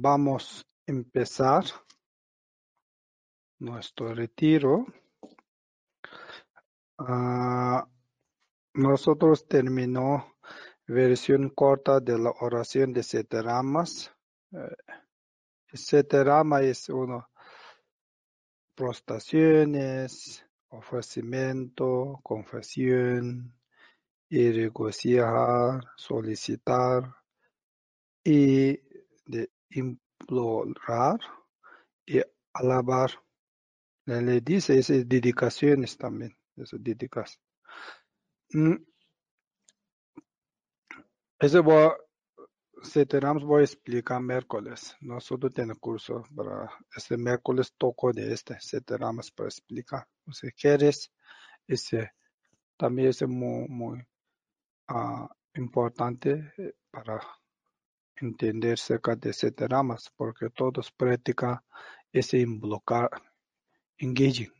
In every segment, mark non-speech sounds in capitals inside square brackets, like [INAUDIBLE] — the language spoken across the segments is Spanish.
vamos a empezar nuestro retiro. Ah, nosotros terminó versión corta de la oración de siete ramas. Eh, es uno prostaciones, ofrecimiento, confesión, y solicitar y implorar y alabar. Le dice esas dedicaciones también, esas dedicaciones. Mm. Eso voy, tenemos voy a explicar miércoles. Nosotros tenemos curso para este miércoles toco de este, si tenemos para explicar. Si quieres, ese también es muy, muy ah, importante eh, para entender cerca de siete ramas, porque todos practican ese involucrar, engaging,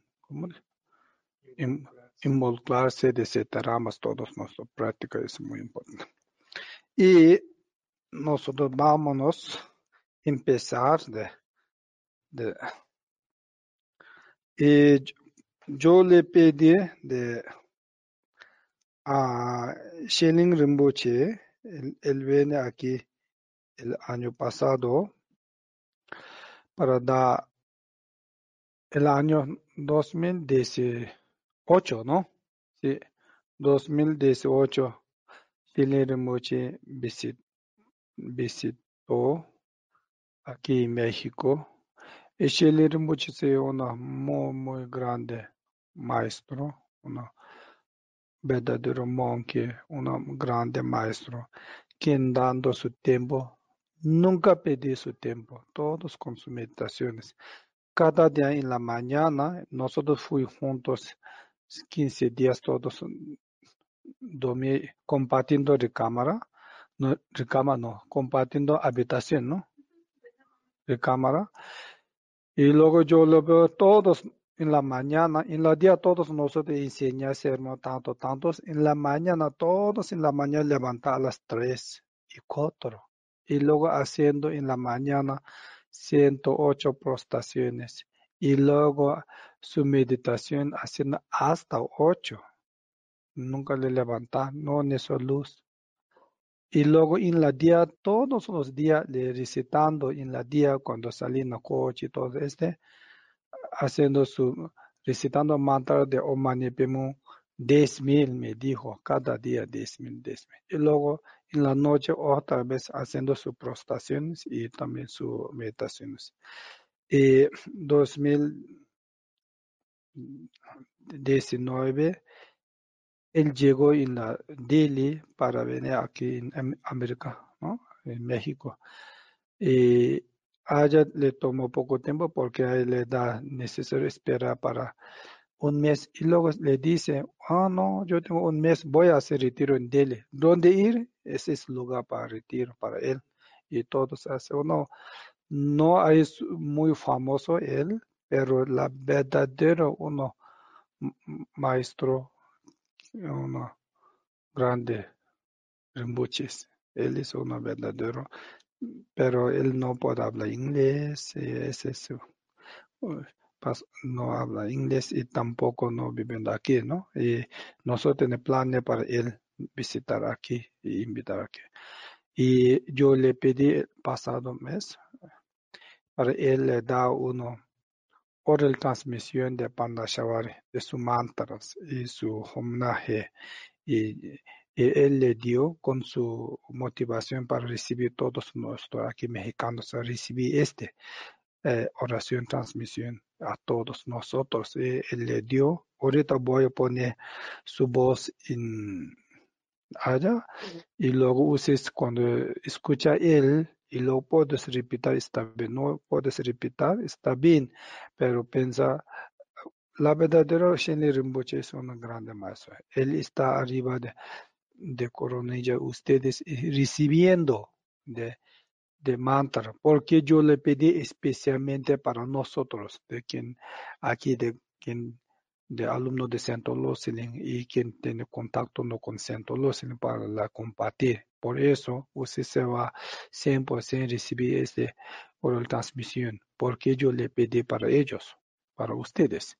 involucrarse de siete ramas, todos nuestra práctica es muy importante. Y nosotros vámonos a empezar de, de y yo le pedí de a Shening Rinpoche, él, él viene aquí el año pasado para dar el año 2018, ¿no? Sí, 2018 Chile Rinpoche visit, visitó aquí en México. Y Chile Rinpoche es una muy, muy grande maestro, una verdadero monje, un grande maestro, quien dando su tiempo Nunca pedí su tiempo, todos con sus meditaciones. Cada día en la mañana, nosotros fuimos juntos 15 días todos dormí compartiendo recámara, no, recámara no, compartiendo habitación, ¿no? Recámara. Y luego yo lo veo todos en la mañana, en la día todos nosotros enseñamos tanto, tantos, en la mañana, todos en la mañana levantar a las 3 y 4 y luego haciendo en la mañana 108 prostaciones y luego su meditación haciendo hasta 8. Nunca le levanta, no su luz. Y luego en la día, todos los días, le recitando en la día cuando salí en el coche y todo este, haciendo su, recitando mantra de Om Mani Padme diez mil, me dijo, cada día diez mil, diez mil. Y luego en la noche otra vez haciendo sus prostaciones y también sus meditaciones. Y 2019, él llegó en la Delhi para venir aquí en América, ¿no? en México. Y allá le tomó poco tiempo porque a le da necesario esperar para un mes y luego le dice, ah, no, yo tengo un mes, voy a hacer retiro en Delhi. ¿Dónde ir? Ese es el lugar para retiro para él. Y todos hacen, no, no es muy famoso él, pero la verdadero uno maestro, uno grande, Rinpoche. Él es uno verdadero, pero él no puede hablar inglés, es eso no habla inglés y tampoco no viviendo aquí, ¿no? Y nosotros tenemos planes para él visitar aquí y invitar aquí. Y yo le pedí el pasado mes para él le da uno oral transmisión de Panda Shawari, de sus mantras y su homenaje. Y, él le dio con su motivación para recibir todos nuestros aquí mexicanos, recibir este eh, oración transmisión a todos nosotros. Eh, él le dio, ahorita voy a poner su voz en allá y luego uses cuando escucha él y luego puedes repetir, está bien, no puedes repetir, está bien, pero piensa, la verdadera Rinpoche es una grande maestra. Él está arriba de, de coronilla, ustedes recibiendo de de mantra, porque yo le pedí especialmente para nosotros, de quien aquí de quien de alumno de Santo Lucilin y quien tiene contacto no con Santo Lucilin para la compartir, Por eso usted se va 100% recibir ese oral transmisión, porque yo le pedí para ellos, para ustedes.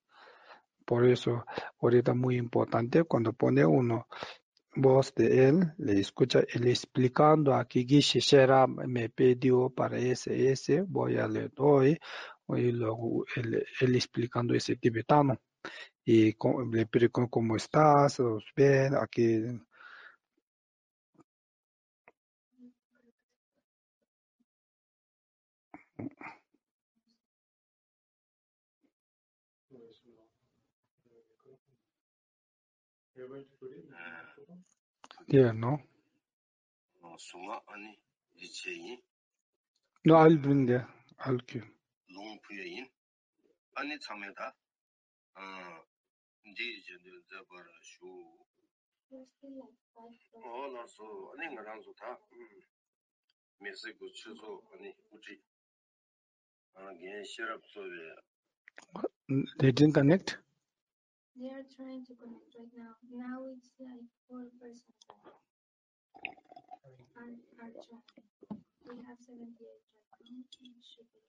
Por eso, ahorita muy importante, cuando pone uno voz de él, le escucha él explicando aquí, Gishi Shera me pidió para ese, ese, voy a le doy, y luego él, él explicando ese tibetano. Y con- le pregunto cómo estás, ¿Os bien, aquí. Yeah, no. No, sunga ani lice yin. No, al bin de, al ki. Long puya yin. Ani tsame da, di jende zabar shu. O lar so, ani nga rang zo ta, mesi gu chi zo, ani uchi. Gen shirab so we. They didn't connect? They are trying to connect right now. Now it's like four persons are, are trying. We have 78 right now. It should be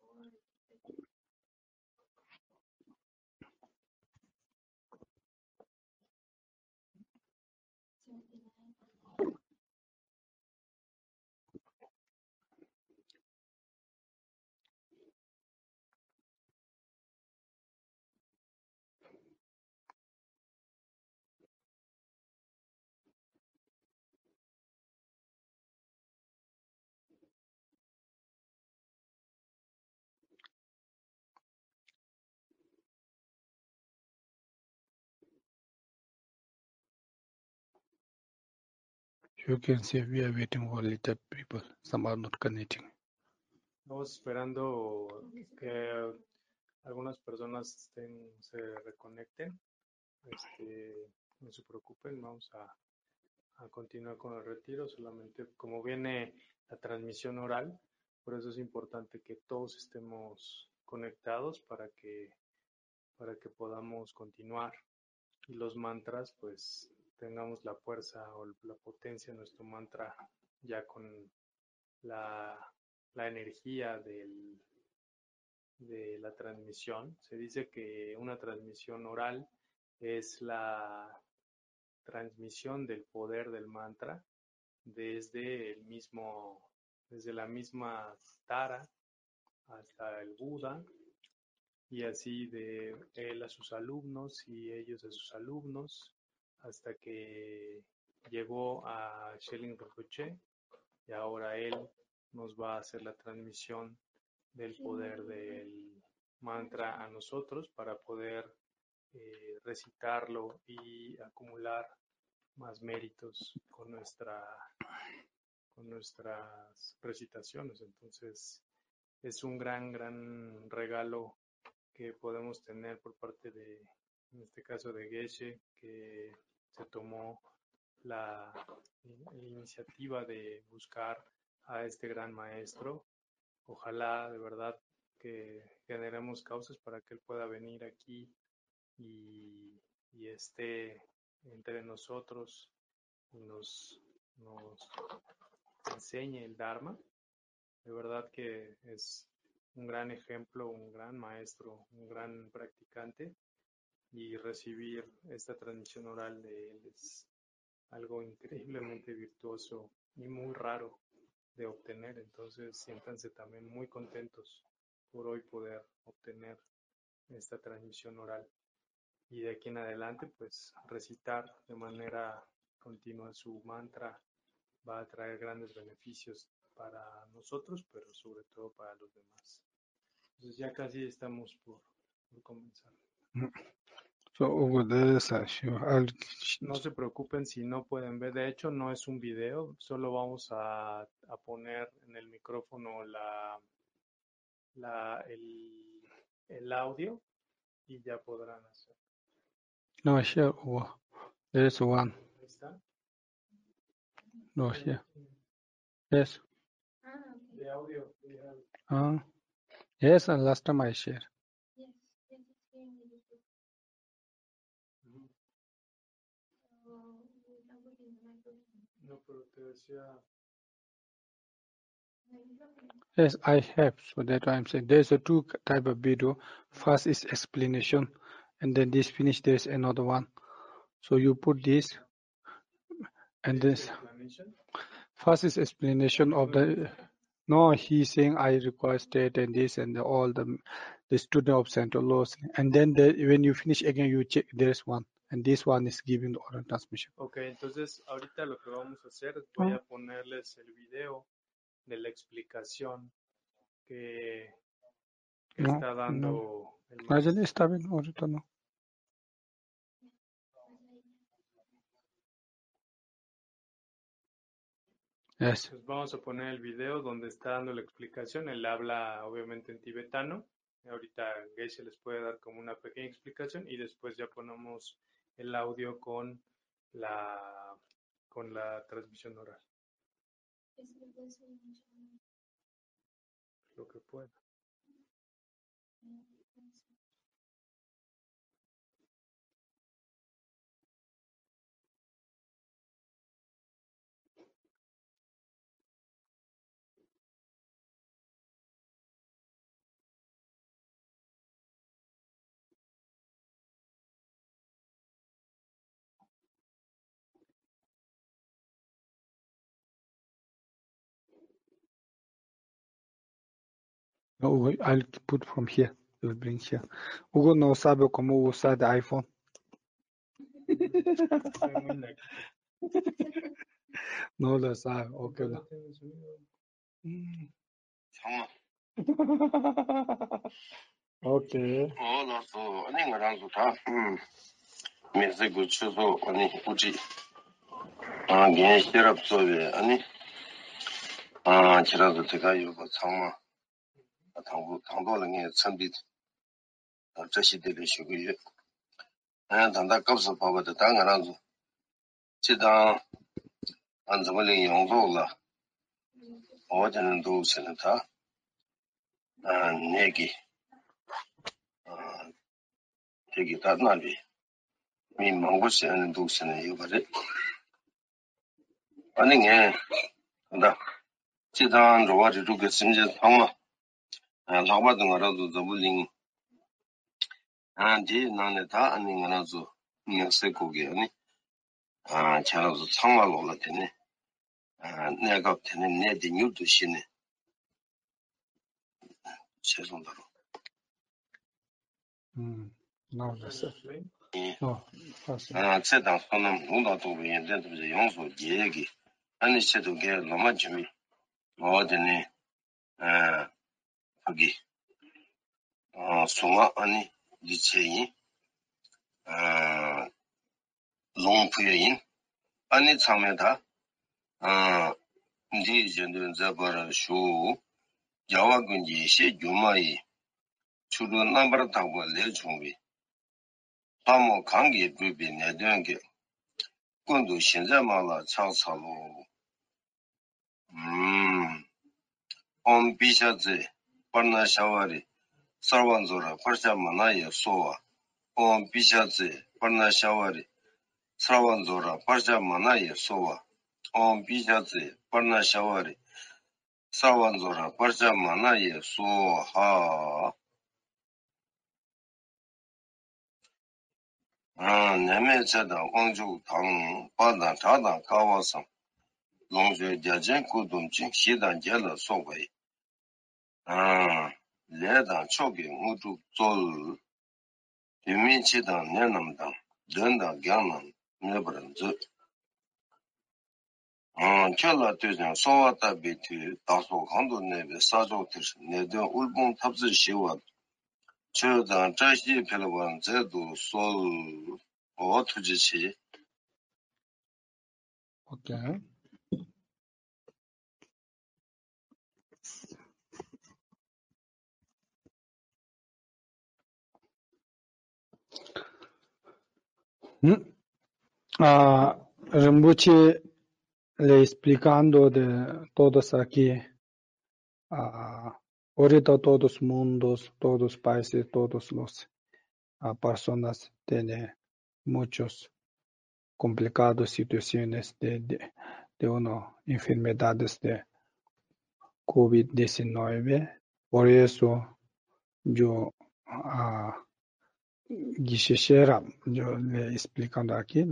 four. You can see we are waiting for little people. Some are not connecting. Estamos esperando que algunas personas estén, se reconecten. Este, no se preocupen, vamos a, a continuar con el retiro. Solamente como viene la transmisión oral, por eso es importante que todos estemos conectados para que, para que podamos continuar. Y los mantras, pues tengamos la fuerza o la potencia de nuestro mantra ya con la, la energía del, de la transmisión. Se dice que una transmisión oral es la transmisión del poder del mantra desde el mismo, desde la misma Tara hasta el Buda y así de él a sus alumnos y ellos a sus alumnos hasta que llegó a Shelling Rinpoche y ahora él nos va a hacer la transmisión del poder del mantra a nosotros para poder eh, recitarlo y acumular más méritos con nuestra con nuestras recitaciones. Entonces es un gran gran regalo que podemos tener por parte de en este caso de Geshe que se tomó la, iniciativa de buscar a este gran maestro ojalá de verdad que generemos causas para que él pueda venir aquí y, y esté entre nosotros y nos, nos enseñe el Dharma. De verdad que es un gran ejemplo, un gran maestro, un gran practicante y recibir esta transmisión oral de él es algo increíblemente virtuoso y muy raro de obtener. Entonces siéntanse también muy contentos por hoy poder obtener esta transmisión oral. Y de aquí en adelante pues recitar de manera continua su mantra va a traer grandes beneficios para nosotros pero sobre todo para los demás. Entonces ya casi estamos por, por comenzar [LAUGHS] So over there, Sasha, I'll no se preocupen si no pueden ver de hecho no es un video solo vamos a, a poner en el micrófono la, la el, el audio y ya podrán hacer no here over. There is one. ahí está No here. Yes. Ah, okay. audio we have Uh, yes, and last time I shared. Yes, I have. So that's why I'm saying there's a two type of video. First is explanation, and then this finish. There's another one. So you put this, and this first is explanation of the. No, he's saying I requested and this and all the the student of central laws, and then the, when you finish again, you check. There's one, and this one is giving the oral transmission. Ok, entonces ahorita lo que vamos a hacer es voy Ah. a ponerles el video de la explicación que, que No, está dando el Rajan, maestro. está bien, ahorita no. Yes. Pues vamos a poner el video donde está dando la explicación. Él habla obviamente en tibetano. Ahorita Geisha les puede dar como una pequeña explicación y después ya ponemos el audio con la con la transmisión oral, lo que pueda. Oh, I'll put from here. It will bring here. Hugo não sabe como usar the iPhone. [LAUGHS] no lo sabe. Okay. No. Mm. [LAUGHS] okay. mese gu chu so mm. ani uchi ah, a gen shirap so be ani ah, a chira zo te ga yu ba chang ma 당부 당도는 게 참비 저시들이 쉬고요. 아 단다 갑서 봐봐도 당하나서 지당 안 저번에 용도라. 어제는 도스는 다. 내기. 되게 다나비. 미 망고스 하는 도스는 이거 그래. 아니 게 근데 지당 저와 저쪽에 심지 상마 lakpa dhi nga razu zabu lingi di nani ta ani nga razu nyakse kogi ani cha razu tsangwa lola tene naya kap tene naya di nyur tu shini che son daro tse dang sonam lungda tobi yin ten tobi yongso geye gi ani che to geye loma jimi lowa tene pagi sunga ani lice yin long puya yin ani tsangme da di jindun zabara shu yawa gunji she gyuma yi churu nambar tagwa le chungwi tamo kangi bubi nedyangi kundu shinzama la chak salu om bisha zi parna shawari sarwan zora parsha manaya sowa. Om pishatse parna shawari sarwan zora parsha manaya sowa. Om pishatse parna shawari sarwan zora parsha manaya sowa. Neme chada onju tang padan chada kawasam. Longzhe jia jen kudum ching shidan jela sobayi. lé dāng chō kī ngū chūk tsō lū, yīmī chī dāng lé nām dāng, dēn dāng gyāng nām mē parāng dzū. Kya lā tū zhāng sō wā tā bī tū, dā sō khāng dō nē bī sā chō tī shī, nē dēng ul bōng tāp zī shī wā, chō dāng chā shī pī lā wāng dzē dō sō lū, wā tū jī shī. Okay. Mm. Ah, Rinpoche le explicando de todos aquí, ah, ahorita todos mundos, todos países, todos los personas tienen muchos complicados situaciones de, de, de una enfermedades de COVID-19. Por eso yo uh, quisiera, yo le explicando aquí,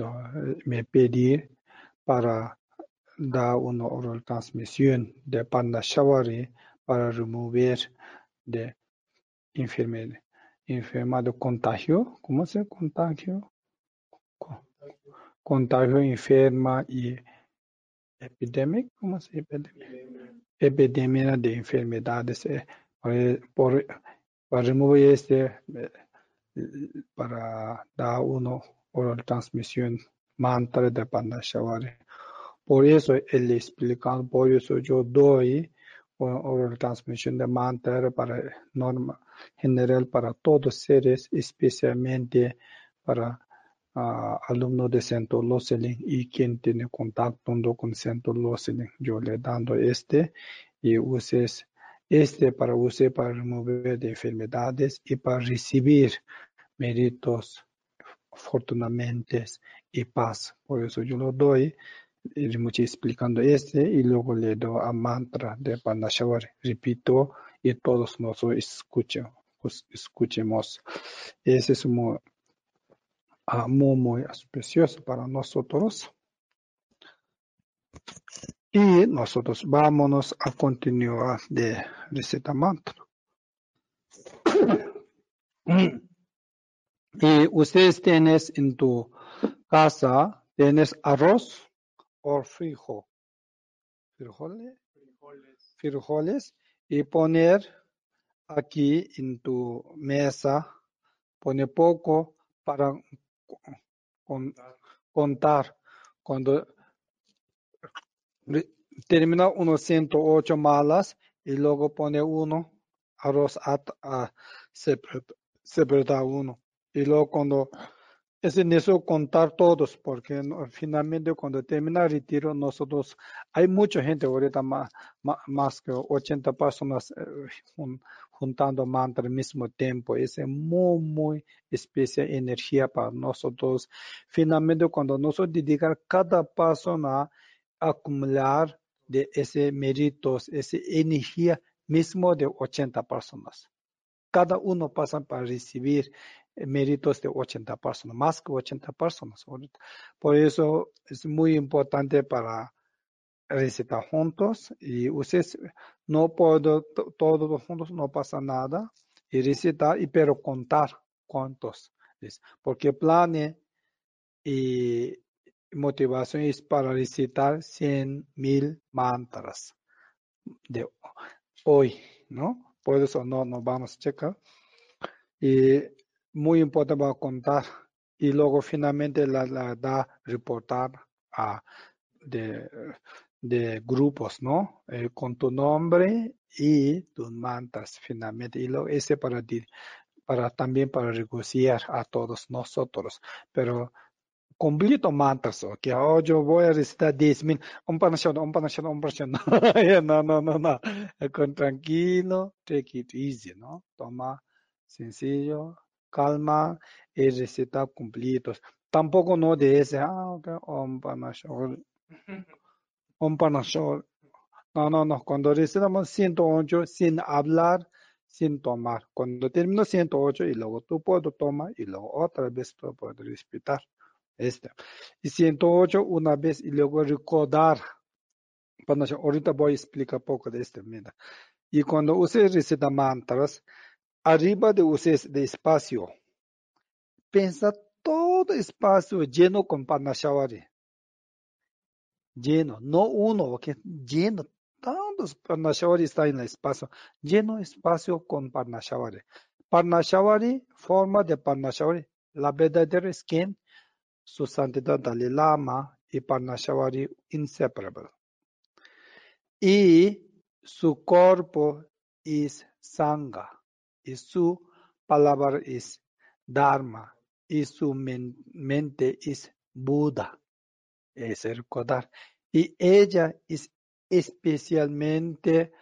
me pedí para dar una transmisión de panda para remover de enfermedad, enfermedad contagio, ¿cómo se contagio? Contagio enferma y epidemia, ¿cómo se epidemia? Epidemia de enfermedades. Eh, por, remover este, eh, para dar una oral transmisión mantra de Panda Shawari. Por eso él explica, por eso yo doy una oral transmisión de mantra para norma general para todos seres, especialmente para uh, alumnos de Centro Loselin y quien tiene contacto con Centro Loselin. Yo le dando este y uses este para usar para remover de enfermedades y para recibir méritos afortunadamente y paz. Por eso yo lo doy, mucho explicando este y luego le doy a mantra de Pandashawar. Repito y todos nos escuchen, pues, escuchemos. Ese es muy, uh, muy, muy precioso para nosotros. Y nosotros vámonos a continuar de receta mantra. Y ustedes tienes en tu casa, tienes arroz o frijol. Frijoles. Frijoles. Frijoles. Y poner aquí en tu mesa, pone poco para con, contar. Cuando termina unos 108 malas y luego pone uno arroz a, a separado uno y luego cuando es necesario contar todos, porque finalmente cuando termina el retiro, nosotros, hay mucha gente ahorita más, más, que 80 personas eh, jun, juntando mantra al mismo tiempo. Es muy, muy especial energía para nosotros. Finalmente, cuando nosotros dedicamos cada persona acumular de ese méritos, esa energía mismo de 80 personas. Cada uno pasa para recibir méritos de 80 personas, más que 80 personas. Por eso es muy importante para recitar juntos y ustedes no puedo todos juntos no pasa nada y recitar y pero contar cuántos porque plan y motivación es para recitar 100 mil mantras de hoy, ¿no? Por eso no nos vamos a checar. Y muy importante para contar y luego finalmente la, da reportar a de, grupos, ¿no? Eh, con tu nombre y tus mantas finalmente y luego ese para para también para negociar a todos nosotros, pero completo mantas, que oh, yo voy a recitar 10 mil, un panachón, un panachón, un panachón, [LAUGHS] no, no, no, no, con tranquilo, take it easy, ¿no? Toma sencillo, calma y recitar completos. Tampoco no de ese, ah, ok, om panashol, om panashol. No, no, no, cuando recitamos 108 sin hablar, sin tomar. Cuando termino 108 y luego tú puedes tomar y luego otra vez tú puedes respetar. Este. Y 108 una vez y luego recordar. Ahorita voy a explicar poco de este. Mira. Y cuando usted recita mantras, arriba de ustedes de espacio, piensa todo espacio lleno con Parnashavari. Lleno, no uno, porque lleno, tantos Parnashavari está en el espacio, lleno espacio con Parnashavari. Parnashavari, forma de Parnashavari, la verdadera quien, su santidad Dalai Lama y Parnashavari inseparable. Y su cuerpo es Sangha y su palabra es Dharma y su men mente es Buda, es el Kodar. Y ella es especialmente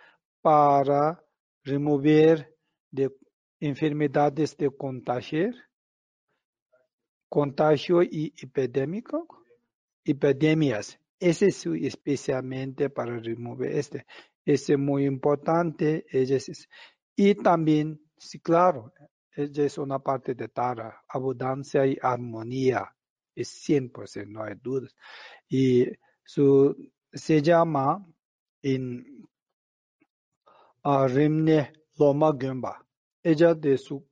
para remover de enfermedades de contagio, contagio y epidemias, ese es especialmente para remover este. Ese es muy importante. y también, sí, claro, es una parte de Tara, abundancia y armonía. Es 100%, no hay dudas. Y su, se llama en uh, Rimne Loma Gyumba. Ella de su,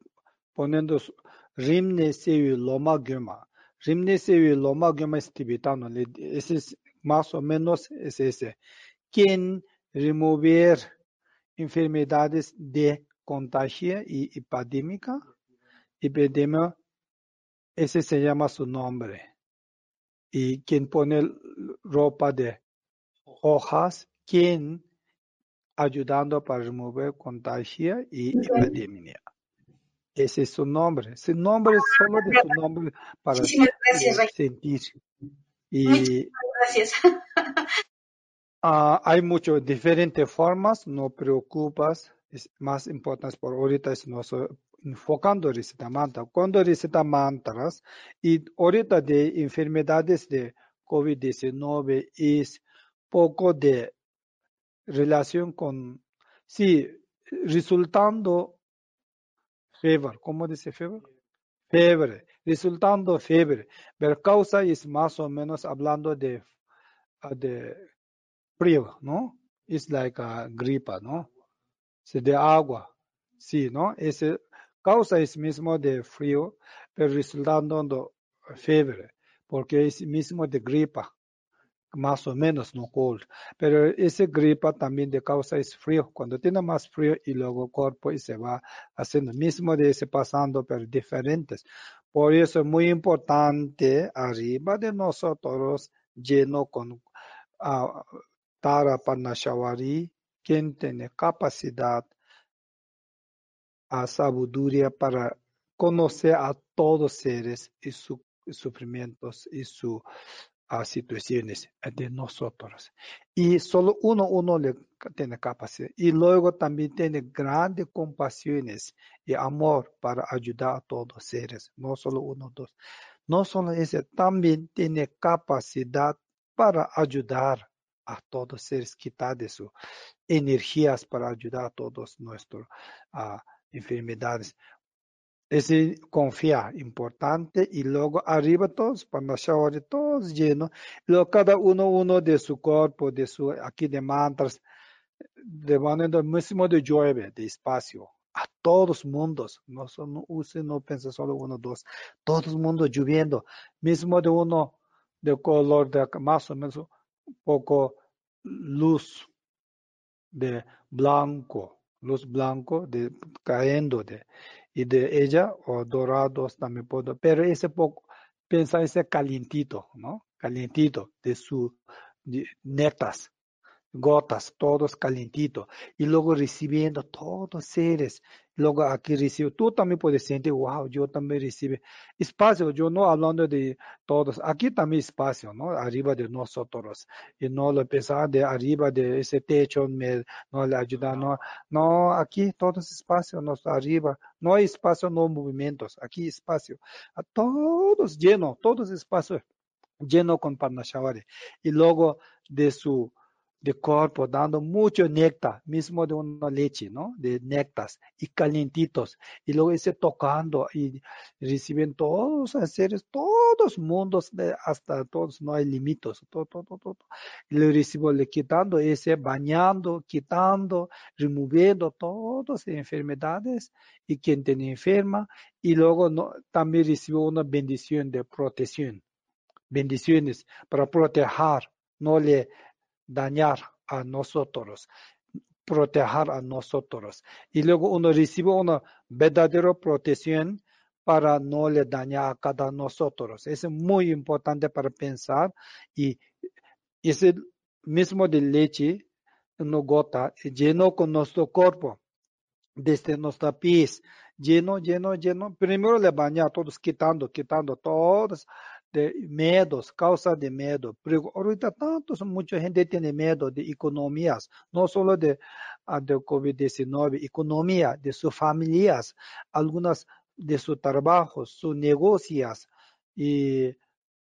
poniendo su, Rimne Sevi Loma Gyumba. Rimne Loma Gyumba es tibetano. Es más o menos es ese. Quien remover enfermedades de contagio y epidémica, epidemia, ese se llama su nombre. Y quien pone ropa de hojas, quien ayudando para remover contagio y epidemia. Ese es su nombre. Ese nombre es solo de su nombre para sentir. Y gracias. uh, [LAUGHS] hay muchas diferentes formas, no preocupas. Es más importante por ahorita es no enfocando receta mantra. Cuando receta mantras y ahorita de enfermedades de COVID-19 es poco de relación con, sí, resultando fever, ¿cómo dice fever? Fiebre, resultando fiebre, pero causa es más o menos hablando de, de frío, ¿no? Es like a gripa, ¿no? Sí, de agua, sí, ¿no? Ese causa es mismo de frío, pero resultando de fiebre, porque es mismo de gripa más o menos no cold. Pero ese gripa también de causa es frío. Cuando tiene más frío y luego el cuerpo y se va haciendo mismo de ese pasando, pero diferentes. Por eso es muy importante arriba de nosotros lleno con uh, Tara Parnashavari, quien tiene capacidad a sabiduría para conocer a todos seres y sus sufrimientos y su a situaciones de nosotros. Y solo uno, uno le tiene capacidad. Y luego también tiene grandes compasiones y amor para ayudar a todos los seres, no solo uno, dos. No solo ese, también tiene capacidad para ayudar a todos los seres, quitar de sus energías para ayudar a todos nuestras uh, enfermedades es confiar, importante, y luego arriba todos, para shower, todos llenos, luego cada uno uno de su cuerpo, de su, aquí de mantras, de manera mismo de llueve, de espacio, a todos mundos, no, son, use, no piensa solo uno, dos, todos mundos lloviendo, mismo de uno de color de más o menos un poco luz de blanco, luz blanco de cayendo de y de ella o dorados también puedo, pero ese poco, piensa ese calientito, ¿no? Calientito de su netas, gotas, todos calientitos, y luego recibiendo todos seres, luego aquí recibo, tú también puedes sentir, wow, yo también recibo espacio, yo no hablando de todos, aquí también espacio, ¿no? Arriba de nosotros, y no lo pensar de arriba de ese techo, me, no le ayuda, no, no, aquí todos espacio, no arriba, no hay espacio, no movimientos, aquí espacio, a todos lleno, todos espacio lleno con Parnashavari, y luego de su de cuerpo dando mucho néctar, mismo de una leche, ¿no? De néctares y calientitos. Y luego ese tocando y reciben todos los seres, todos mundos, hasta todos, no hay límites, todo, todo, todo, Y le recibo, le quitando ese, bañando, quitando, removiendo todas las enfermedades y quien tiene enferma. Y luego no, también recibo una bendición de protección. Bendiciones para proteger, no le dañar a nosotros, proteger a nosotros. Y luego uno recibe una verdadera protección para no le dañar a cada nosotros. Es muy importante para pensar y ese mismo de leche, una gota, lleno con nuestro cuerpo, desde nuestra pies, lleno, lleno, lleno. Primero le baña todos, quitando, quitando todos de medos, causa de medo. Pero ahorita tanto, mucha gente tiene miedo de economías, no solo de, uh, de COVID-19, economía de sus familias, algunas de sus trabajos, sus negocios y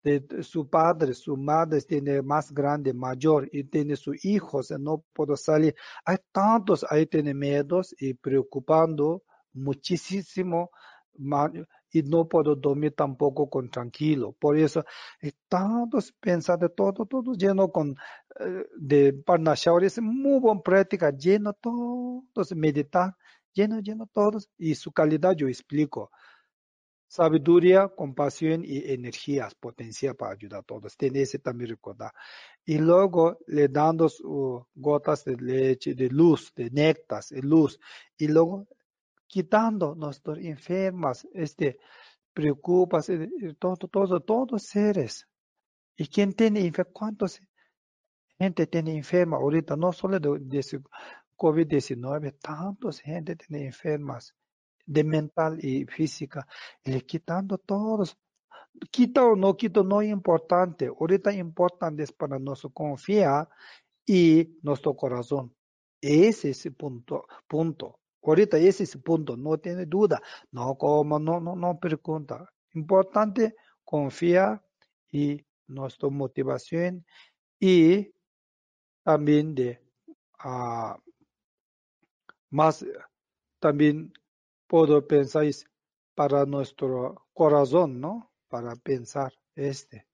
de su padre, su madre tiene más grande, mayor, y tiene sus hijos, no puedo salir. Hay tantos, ahí tiene miedos y preocupando muchísimo, y no puedo dormir tampoco con tranquilo. Por eso, tantos pensar de todo, todo lleno con, eh, de Parnashavar, es muy buena práctica, lleno todos, meditar, lleno, lleno todos, y su calidad yo explico. Sabiduría, compasión y energías, potencia para ayudar a todos. Tiene ese también recordar. Y luego le dando gotas de leche, de luz, de néctar, de luz. Y luego quitando nuestros enfermas, este, preocupas, todo, todo, todos seres. ¿Y quién tiene enferma? ¿Cuántos gente tiene enferma ahorita? No solo de, de COVID-19, tantos gente tiene enfermas de mental y física, le quitando todos. Quita o no quita no es importante. Ahorita importante es para nuestro confiar y nuestro corazón. Ese es el punto, punto. Ahorita ese es el punto, no tiene duda. No como, no, no, no pregunta. Importante confiar y nuestra motivación y también de uh, más también puedo pensar para nuestro corazón, ¿no? Para pensar este,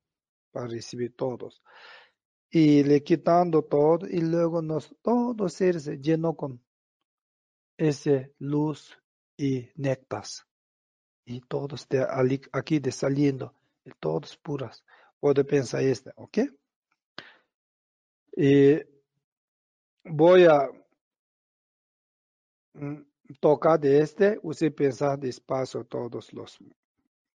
para recibir todos. Y le quitando todo y luego nos, todo seres lleno con ese luz y néctar. Y todos de aquí de saliendo, todos puras. Puedo pensar este, ¿ok? Y voy a mm, toca de este, usted piensa despacio todos los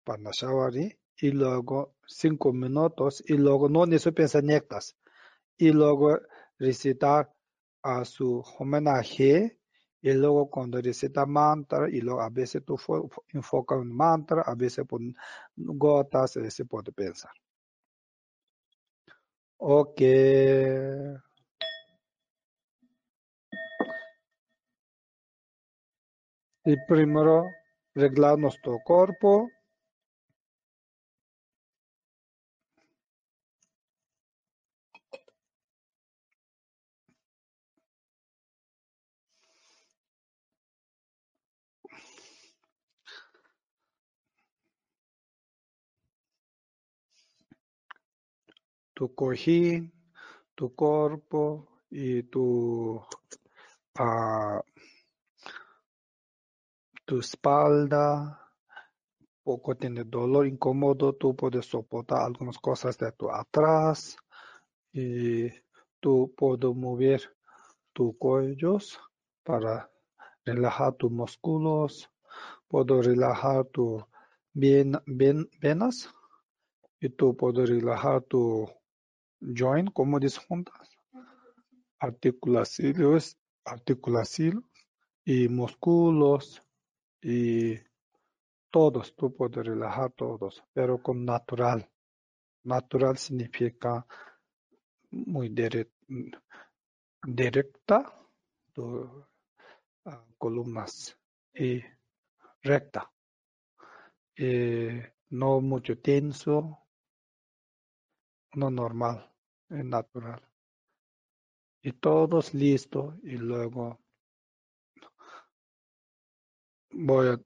Parnashavari y luego cinco minutos y luego no necesito pensar nectas y luego recitar a su homenaje y luego cuando recita mantra y luego a veces tú enfoca en mantra, a veces pon gotas, veces puede pensar. Ok. Y primero arreglar nuestro cuerpo. Tu cojín, tu cuerpo y tu uh, tu espalda, poco tiene dolor incómodo, tú puedes soportar algunas cosas de tu atrás y tú puedes mover tus cuellos para relajar tus músculos, puedes relajar tus venas y tú puedes relajar tu joint, como dice juntas, articulaciones, articulaciones y músculos y todos, tú puedes relajar todos, pero con natural. Natural significa muy directa, tu, columnas y recta. no mucho tenso, no normal, es natural. Y todos listos y luego voy a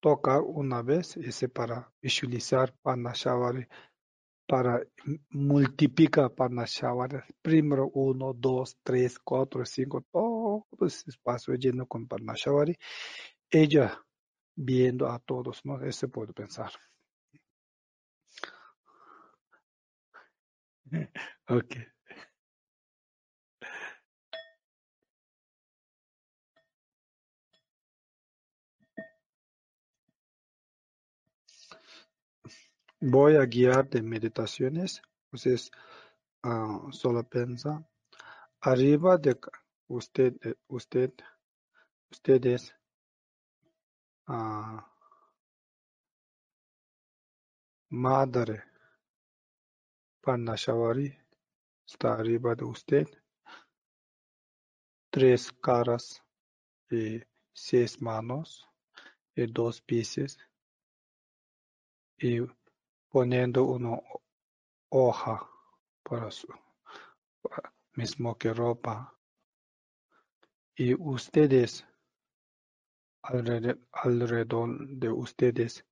tocar una vez ese para visualizar Parnashavari, para multiplicar Parnashavari. Primero uno, dos, tres, cuatro, cinco, todo ese espacio lleno con Parnashavari. Ella viendo a todos, ¿no? Ese puedo pensar. [LAUGHS] okay. Voy a guiar de meditaciones. Ustedes uh, solo piensa. Arriba de usted, usted, ustedes uh, madre Parnashavari está arriba de usted. Tres caras y seis manos y dos pies y poniendo una hoja para su mismo que ropa y ustedes alrededor de ustedes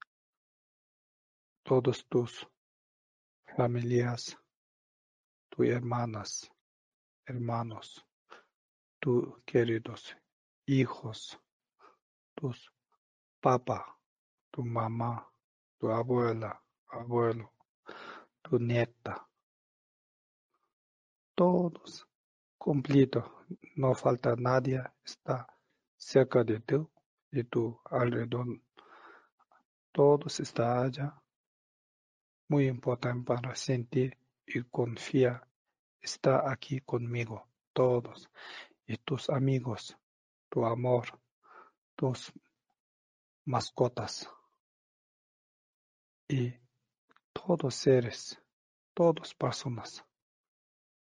todos tus familias tus hermanas hermanos tus queridos hijos tus papá tu mamá tu abuela abuelo tu nieta. Todos completo no falta nadie está cerca de ti y tu alrededor. Todos está allá muy importante para sentir y confiar. Está aquí conmigo todos. Y tus amigos tu amor tus mascotas. Y todos seres todas personas.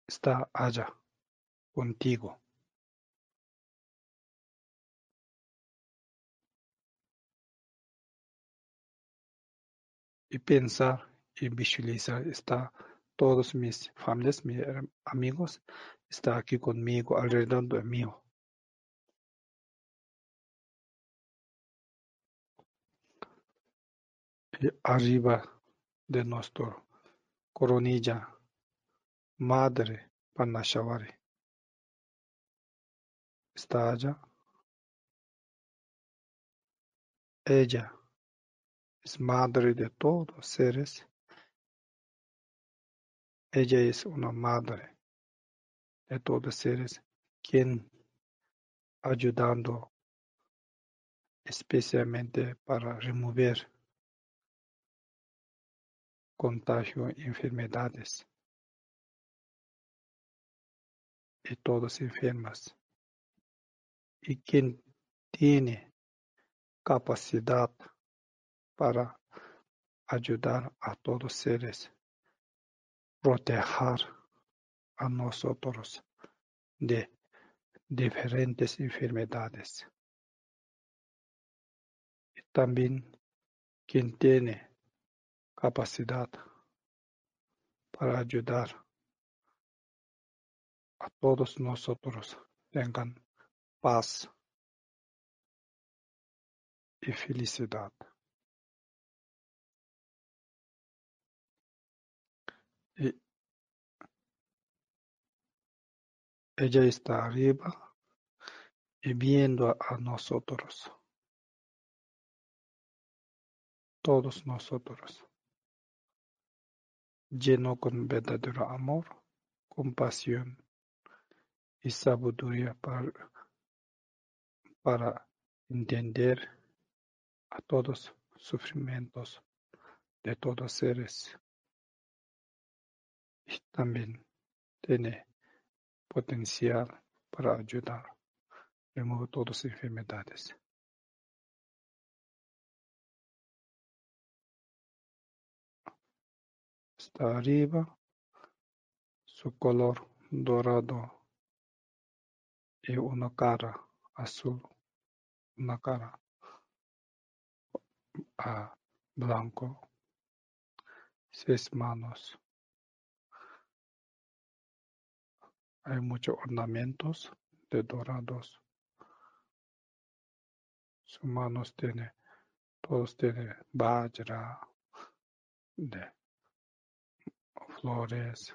Está allá contigo. Y pensar y visualizar está todos mis familias, mis amigos, está aquí conmigo, alrededor de mí. Y arriba de nuestro coronilla, Madre Panashavari, está allá. Ella es madre de todos seres. Ella es una madre de todos seres, quien ayudando especialmente para remover contagio enfermedades. Y todos enfermas. Y quien tiene capacidad para ayudar a todos seres proteger a nosotros de diferentes enfermedades. Y también quien tiene capacidad para ayudar a todos nosotros tengan paz y felicidad. Y ella está arriba y viendo a nosotros, todos nosotros, lleno con verdadero amor, compasión y sabiduría para, para entender a todos sufrimientos de todos seres. Y también tiene potencial para ayudar a remover todas las enfermedades. Está arriba, su color dorado y una cara azul, una cara a blanco, seis manos. Hay muchos ornamentos de dorados. Sus manos tiene, todos tienen bajra de flores.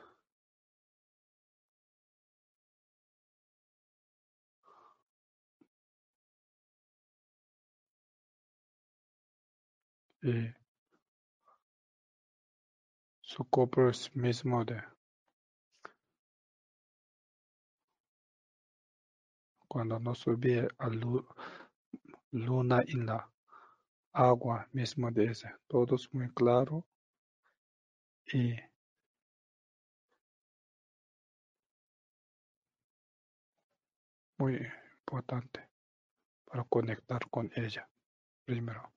Y su copo es mismo de cuando no subía a lu- luna en la agua mismo ese. Todo es muy claro y muy importante para conectar con ella primero.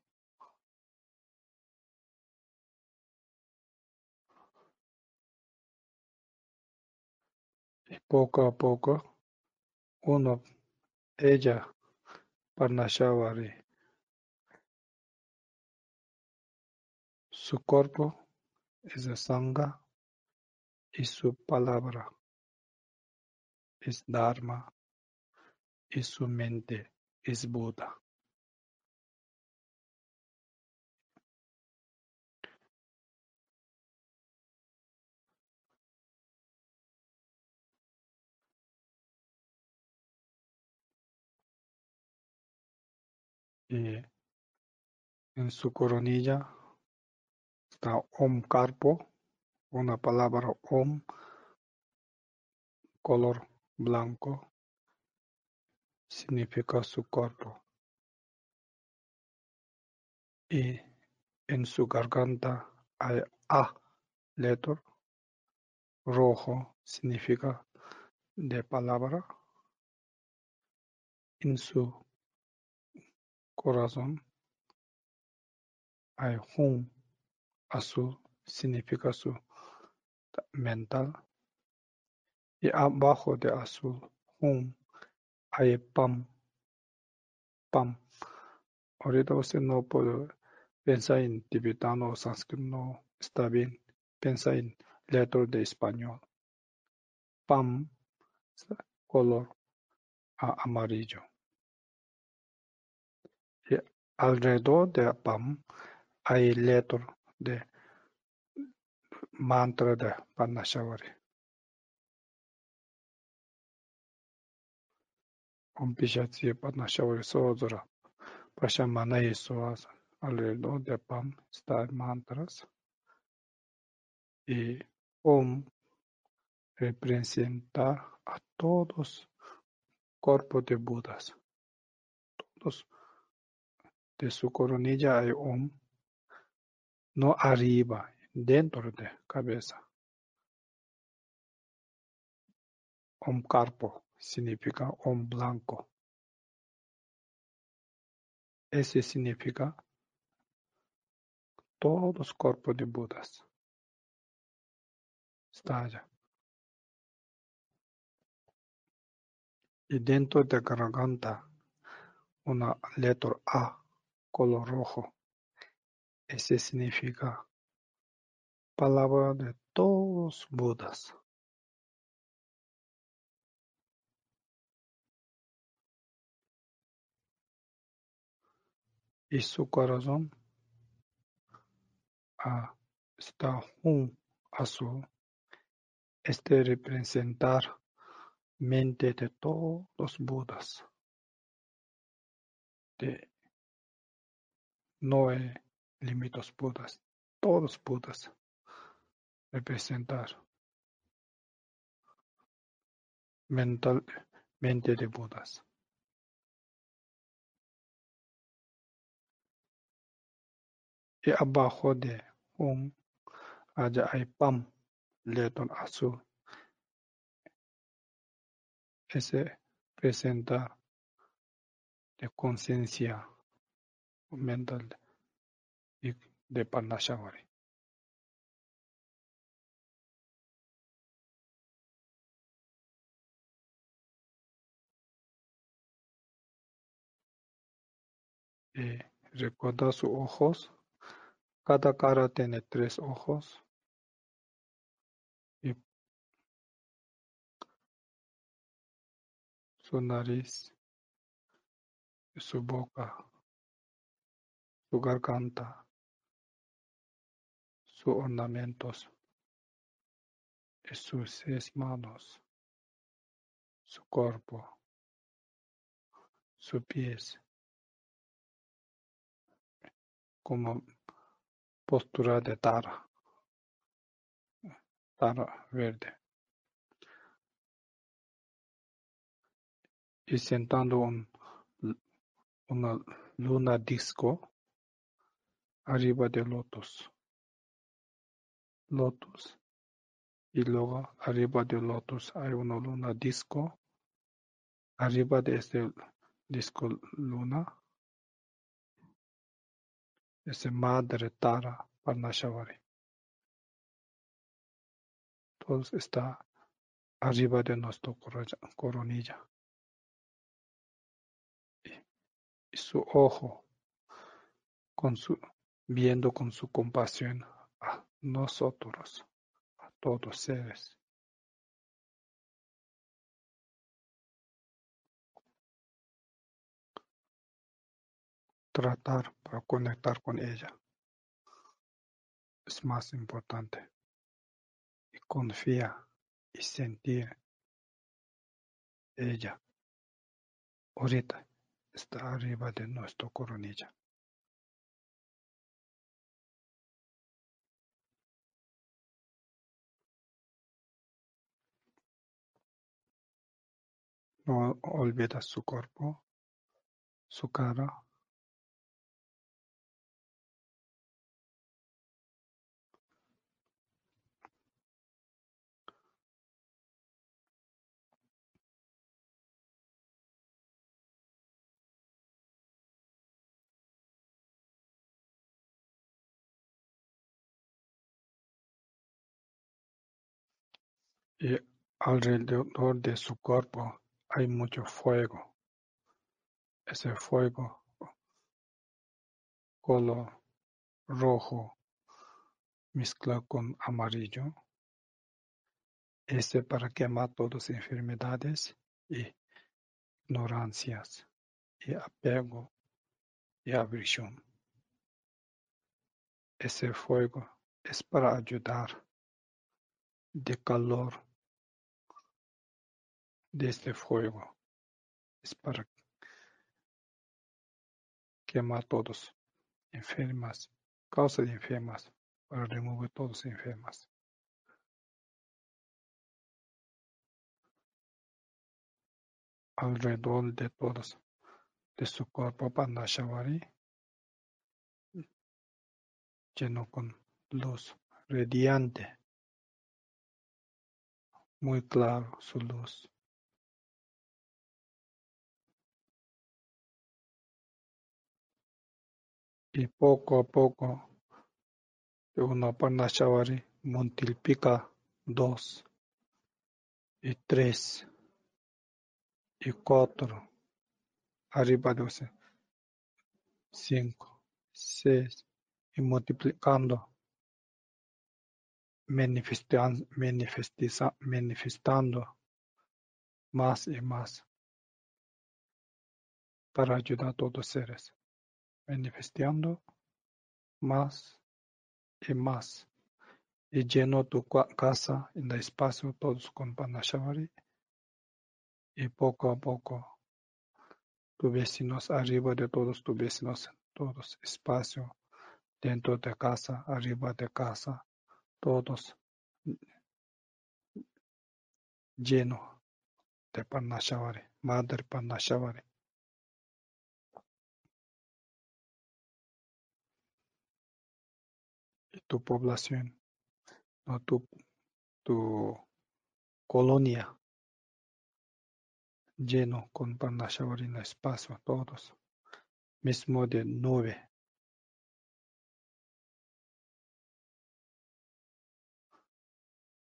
Y poco a poco uno, ella, Parnashavari, su cuerpo es Sangha y su palabra es Dharma y su mente es Buda. Y en su coronilla está Om Karpo, una palabra Om, color blanco, significa su cuerpo. Y en su garganta hay A letter, rojo, significa de palabra. En su corazón hay Hum, azul, significa su mental. Y abajo de azul, Hum, hay Pam, Pam. Ahorita usted no puede pensar en tibetano o sánscrito, no está bien. Piensa en letra de español. Pam, color amarillo. Alrededor de Pam hay letra de mantra de. Om Pishatsi Parnashavari Sodra. Prashamana y Suasa. Alrededor de Pam están mantras. Y Om representa a todos cuerpos de Budas. Todos de su coronilla hay Om. No arriba, dentro de cabeza. Om Karpo significa Om blanco. Ese significa todos cuerpos de Budas. Está allá. Y dentro de garganta una letra A color rojo. Ese significa palabra de todos Budas. Y su corazón ah, está un azul. Este representar mente de todos los Budas. De no hay límites Budas. Todos Budas representar mental mente de Budas. Y abajo de un allá hay Pam, letra azul. Ese presenta de conciencia y de Parnashavari. Y recuerda sus ojos. Cada cara tiene tres ojos. Y su nariz, su boca, su garganta, sus ornamentos, y sus seis manos, su cuerpo, sus pies, como postura de Tara, Tara verde. Y sentando un, una luna disco arriba de lotus. Lotus. Y luego arriba de lotus hay una luna disco. Arriba de este disco luna es madre Tara Parnashavari. Todo está arriba de nuestro coro- coronilla. Y su ojo, con su, viendo con su compasión a nosotros, a todos seres. Tratar para conectar con ella es más importante. Y confía y sentir ella. Ahorita está arriba de nuestro coronilla. No olvides su cuerpo, su cara. Y alrededor de su cuerpo hay mucho fuego. Ese fuego color rojo mezclado con amarillo. Ese para quemar todas las enfermedades y ignorancias y apego y aversión. Ese fuego es para ayudar de calor de este fuego. Es para quemar todos enfermas, causa de enfermas, para remover todos enfermas. Alrededor de todos de su cuerpo Pandashavari lleno con luz radiante, muy claro su luz. Y poco a poco Pandashavari multiplica dos y tres y cuatro arriba de usted cinco, seis y multiplicando manifestan- manifestando más y más para ayudar a todos los seres manifestando más y más. Y lleno tu casa en el espacio todos con Panashavari y poco a poco tus vecinos arriba de todos tus vecinos todos espacio dentro de casa arriba de casa todos lleno de Panashavari madre Panashavari tu población no tu tu colonia lleno con el espacio todos. Mismo de nube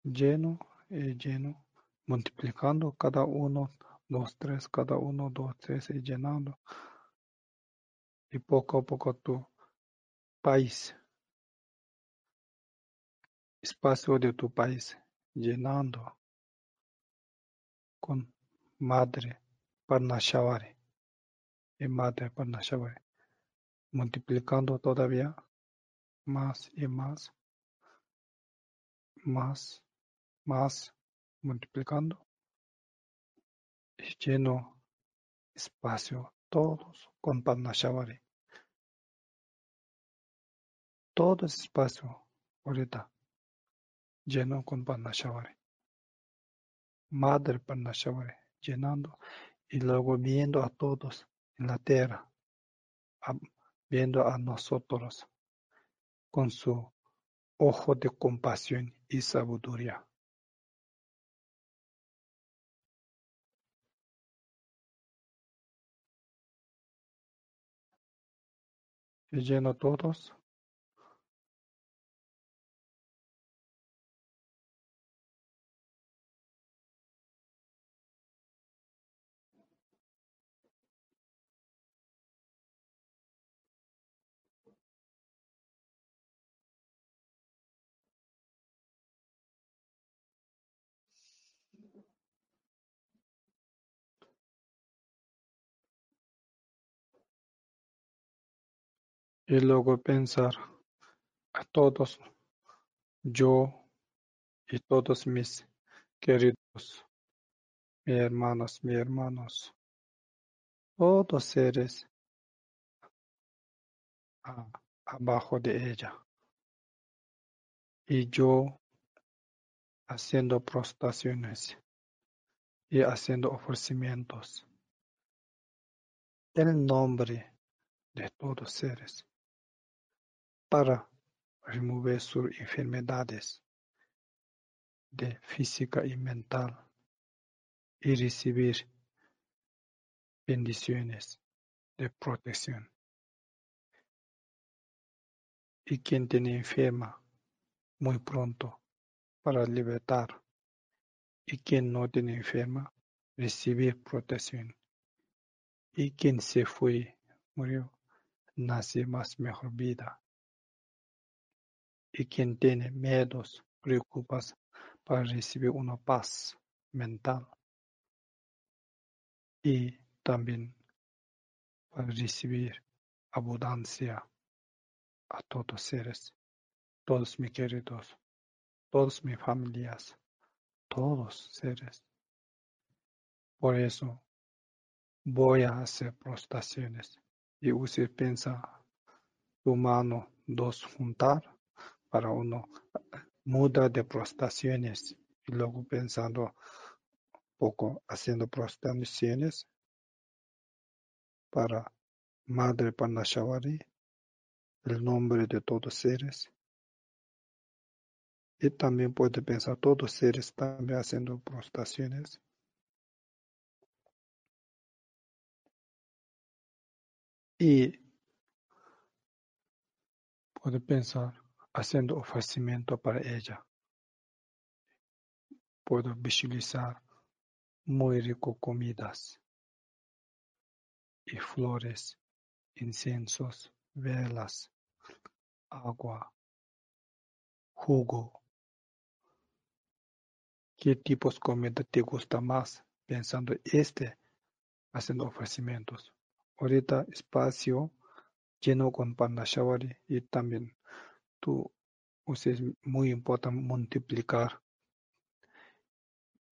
lleno y lleno multiplicando cada uno dos tres cada uno dos tres y llenando. Y poco a poco tu país espacio de tu país llenando con madre Parnashavari y madre Parnashavari multiplicando todavía más y más más más multiplicando y lleno espacio todos con Parnashavari. Todo espacio ahorita lleno con Parnashavari madre Parnashavari llenando y luego viendo a todos en la tierra viendo a nosotros con su ojo de compasión y sabiduría. Y lleno todos y luego pensar a todos yo y todos mis queridos, mis hermanos, mis hermanos, todos seres abajo de ella. Y yo haciendo prostraciones y haciendo ofrecimientos en nombre de todos seres para remover sus enfermedades de física y mental y recibir bendiciones de protección. Y quien tiene enferma muy pronto para libertar y quien no tiene enferma recibir protección. Y quien se fue, murió, nace más mejor vida. Y quien tiene miedos, preocupas para recibir una paz mental. Y también para recibir abundancia a todos seres, todos mis queridos, todas mis familias, todos seres. Por eso voy a hacer prostraciones y usted piensa tu mano dos juntar para uno muda de prostraciones y luego pensando poco haciendo prostraciones para Madre Parnashavari, el nombre de todos seres. Y también puede pensar todos seres también haciendo prostraciones. Y puede pensar haciendo ofrecimiento para ella. Puedo visualizar muy rico comidas y flores, inciensos, velas, agua, jugo. ¿Qué tipos de comida te gusta más? Pensando este, haciendo ofrecimientos. Ahorita espacio lleno con Parnashavari y también tú es muy importante multiplicar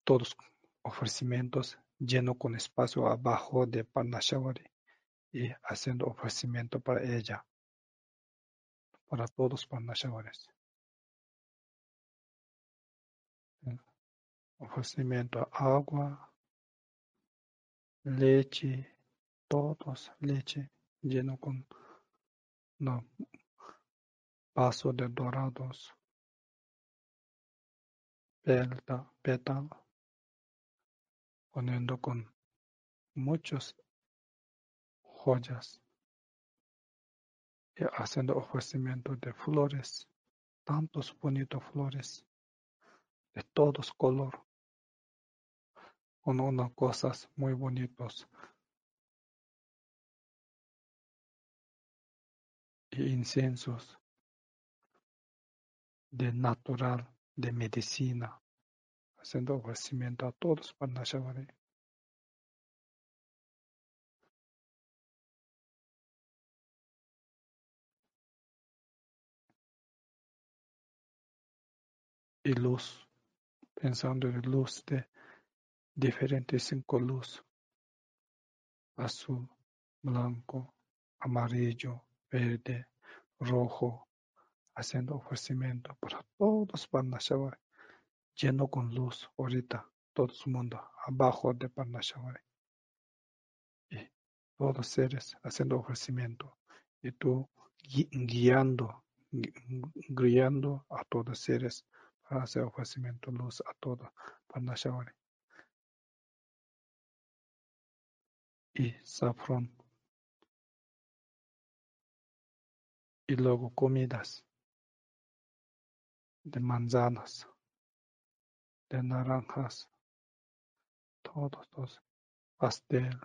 todos ofrecimientos lleno con espacio abajo de Parnashavari y haciendo ofrecimiento para ella, para todos Parnashavaris. Ofrecimiento agua, leche, todos leche lleno con no, vaso de dorados, pétalo, poniendo con muchas joyas. Y haciendo ofrecimiento de flores, tantos bonitos flores. De todos color, con unas cosas muy bonitos. Y inciensos de natural, de medicina, haciendo ofrecimiento a todos Parnashavari. Y luz, pensando en luz de diferentes cinco luz, azul, blanco, amarillo, verde, rojo, haciendo ofrecimiento para todos Parnashavari, lleno con luz ahorita, todo el mundo, abajo de Parnashavari. Y todos seres haciendo ofrecimiento. Y tú gui- guiando, gui- guiando a todos seres para hacer ofrecimiento luz a todos Parnashavari. Y safrón. Y luego comidas de manzanas, de naranjas, todos, todos, pastel,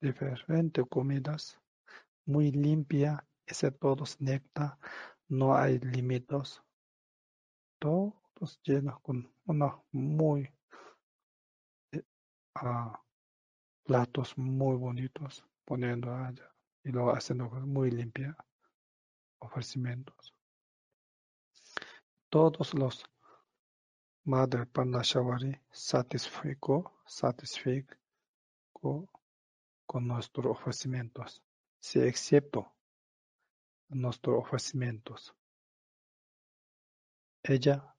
diferentes comidas, muy limpia, ese todos néctar, no hay límites, todos llenos con una muy eh, ah, platos muy bonitos, poniendo allá y haciendo cosas muy limpias, ofrecimientos. Todos los Madre Parnashavari satisfico, satisfico con nuestros ofrecimientos, si excepto nuestros ofrecimientos. Ella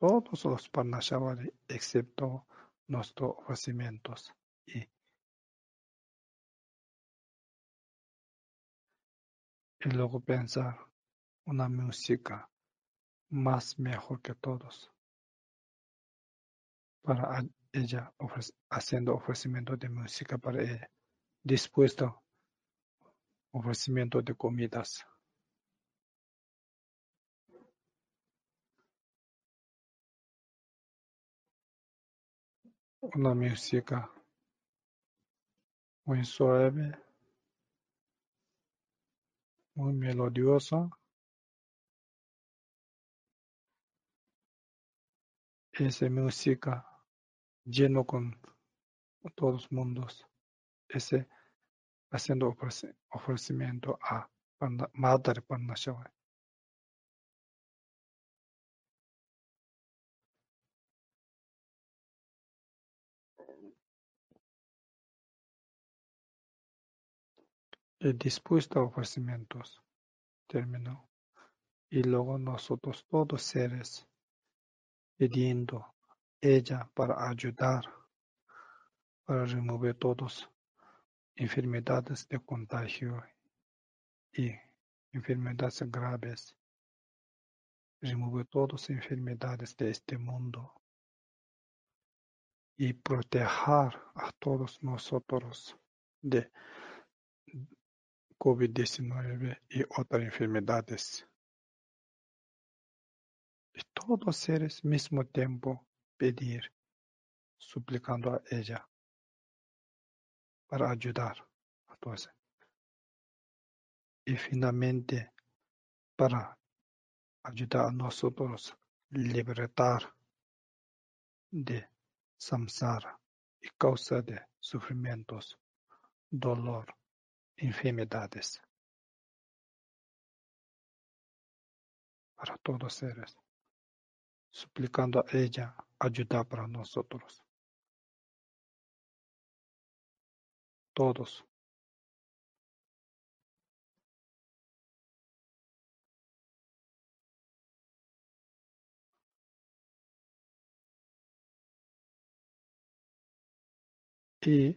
todos los Parnashavari excepto nuestros ofrecimientos y, y luego pensar una música más mejor que todos para ella haciendo ofrecimiento de música para ella dispuesto ofrecimiento de comidas. Una música muy suave, muy melodiosa. Esa música lleno con todos mundos, ese haciendo ofrecimiento a Madre Parnashavai. Y dispuesto a ofrecimientos. Terminó. Y luego nosotros todos seres pidiendo ella para ayudar, para remover todas enfermedades de contagio y enfermedades graves, remover todas enfermedades de este mundo y proteger a todos nosotros de COVID-19 y otras enfermedades. Y todos seres mismo tiempo pedir, suplicando a ella para ayudar a todos. Y finalmente para ayudar a nosotros libertar de samsara y causa de sufrimientos, dolor enfermedades para todos seres, suplicando a ella ayuda para nosotros. Todos. Y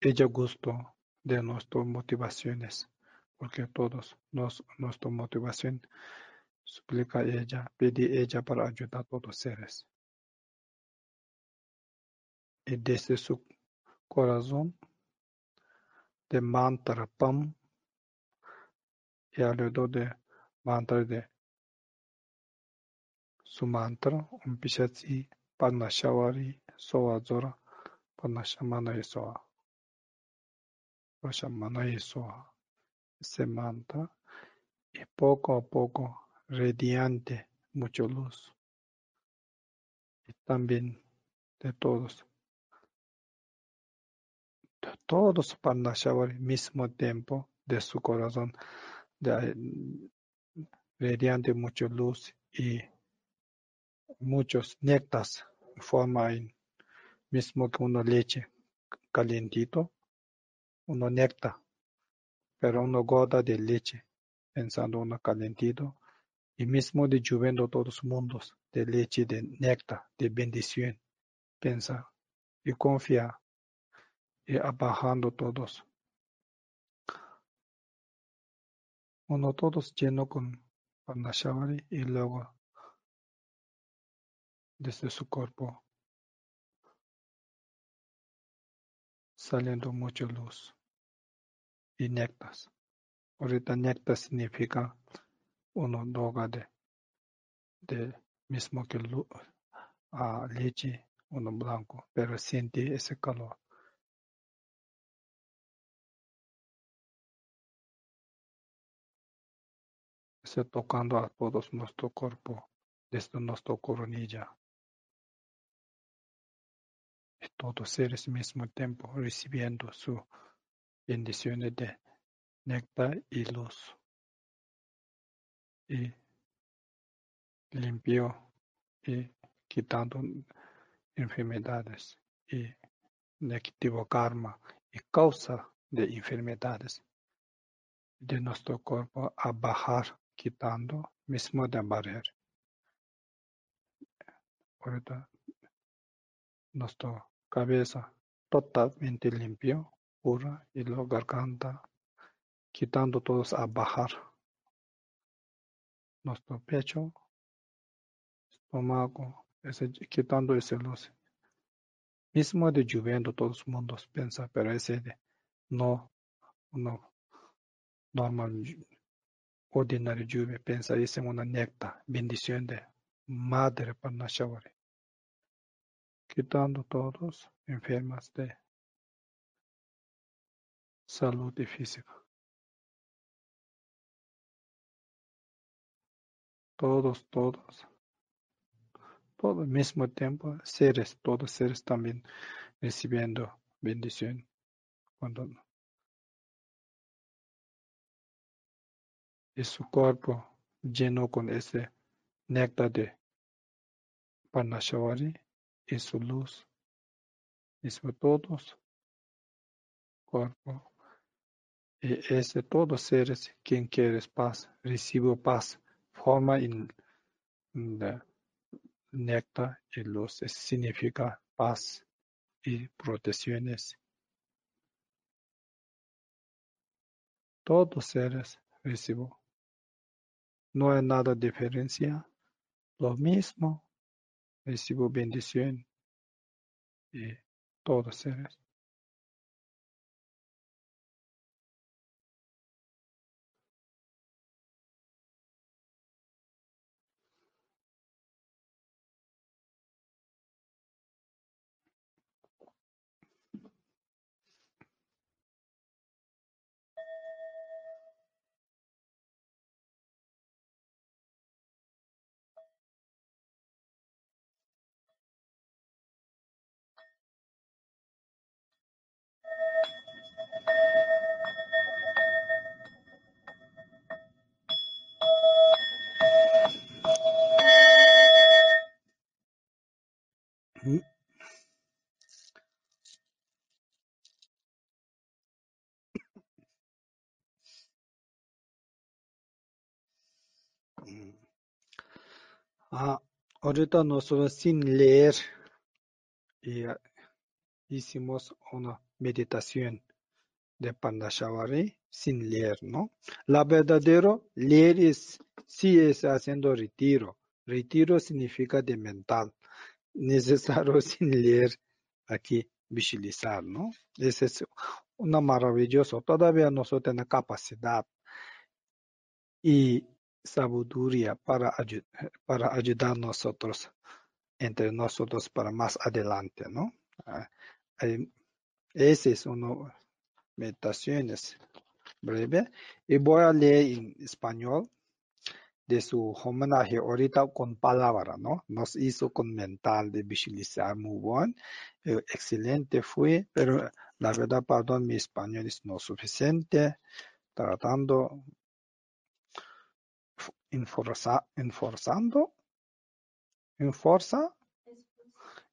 ella gustó de nuestras motivaciones, porque todos nos, nuestra motivación suplica ella, pide ella para ayudar a todos seres. Y desde su corazón de mantra pam y alrededor de mantra de su mantra un pishatsi panashavari soa zora panashamana y soa Soa se mantra y poco a poco radiante mucha luz. Y también de todos de todos al mismo tiempo de su corazón de radiante mucha luz y muchos néctares forman mismo que una leche calientito uno néctar, pero uno goda de leche, pensando uno calentito, y mismo de lloviendo todos mundos, de leche, de néctar, de bendición, pensa y confía, y abajando todos. Uno todos lleno con Parnashavari y luego desde su cuerpo saliendo mucha luz y néctas. Ahorita néctar significa uno droga de, de mismo que a leche, uno blanco, pero siente ese calor. Se tocando a todos nuestro cuerpo desde nuestra coronilla. Y todos seres mismo tiempo recibiendo su bendiciones de néctar y luz. Y limpio y quitando enfermedades y negativo karma y causa de enfermedades de nuestro cuerpo a bajar quitando mismo de barrer. Ahorita nuestra cabeza totalmente limpio, pura y la garganta quitando todos a bajar. Nuestro pecho, estómago, ese, quitando ese luz. Mismo de lloviendo todos los mundos piensa, pero ese de no, no normal, ordinario lluvia, piensa, ese es una necta, bendición de Madre Parnashavari. Quitando todos enfermas de salud y física. Todos, todos. Todo al mismo tiempo, seres, todos seres también recibiendo bendición. Cuando y su cuerpo lleno con ese néctar de Parnashavari y su luz. Y sobre todos, cuerpo. Y ese todos seres, quien quiere paz, recibo paz, forma en néctar y luz significa paz y protecciones. Todos seres recibo. No hay nada diferencia. Lo mismo. Recibo bendición. Y todos seres. Ah, ahorita nosotros sin leer y hicimos una meditación de Pandashavari sin leer, ¿no? La verdadero leer es, sí es haciendo retiro. Retiro significa de mental. [LAUGHS] Necesario [LAUGHS] sin leer aquí visualizar, ¿no? Ese es una maravilloso. Todavía nosotros tenemos capacidad y sabiduría para, para ayudar nosotros, entre nosotros para más adelante, ¿no? Ah, ese es uno meditaciones breve y voy a leer en español de su homenaje ahorita con palabra, ¿no? Nos hizo con mental de visualizar muy bueno, eh, excelente fue, pero la verdad, perdón, mi español es no suficiente, tratando enforza, enforzando, enforza,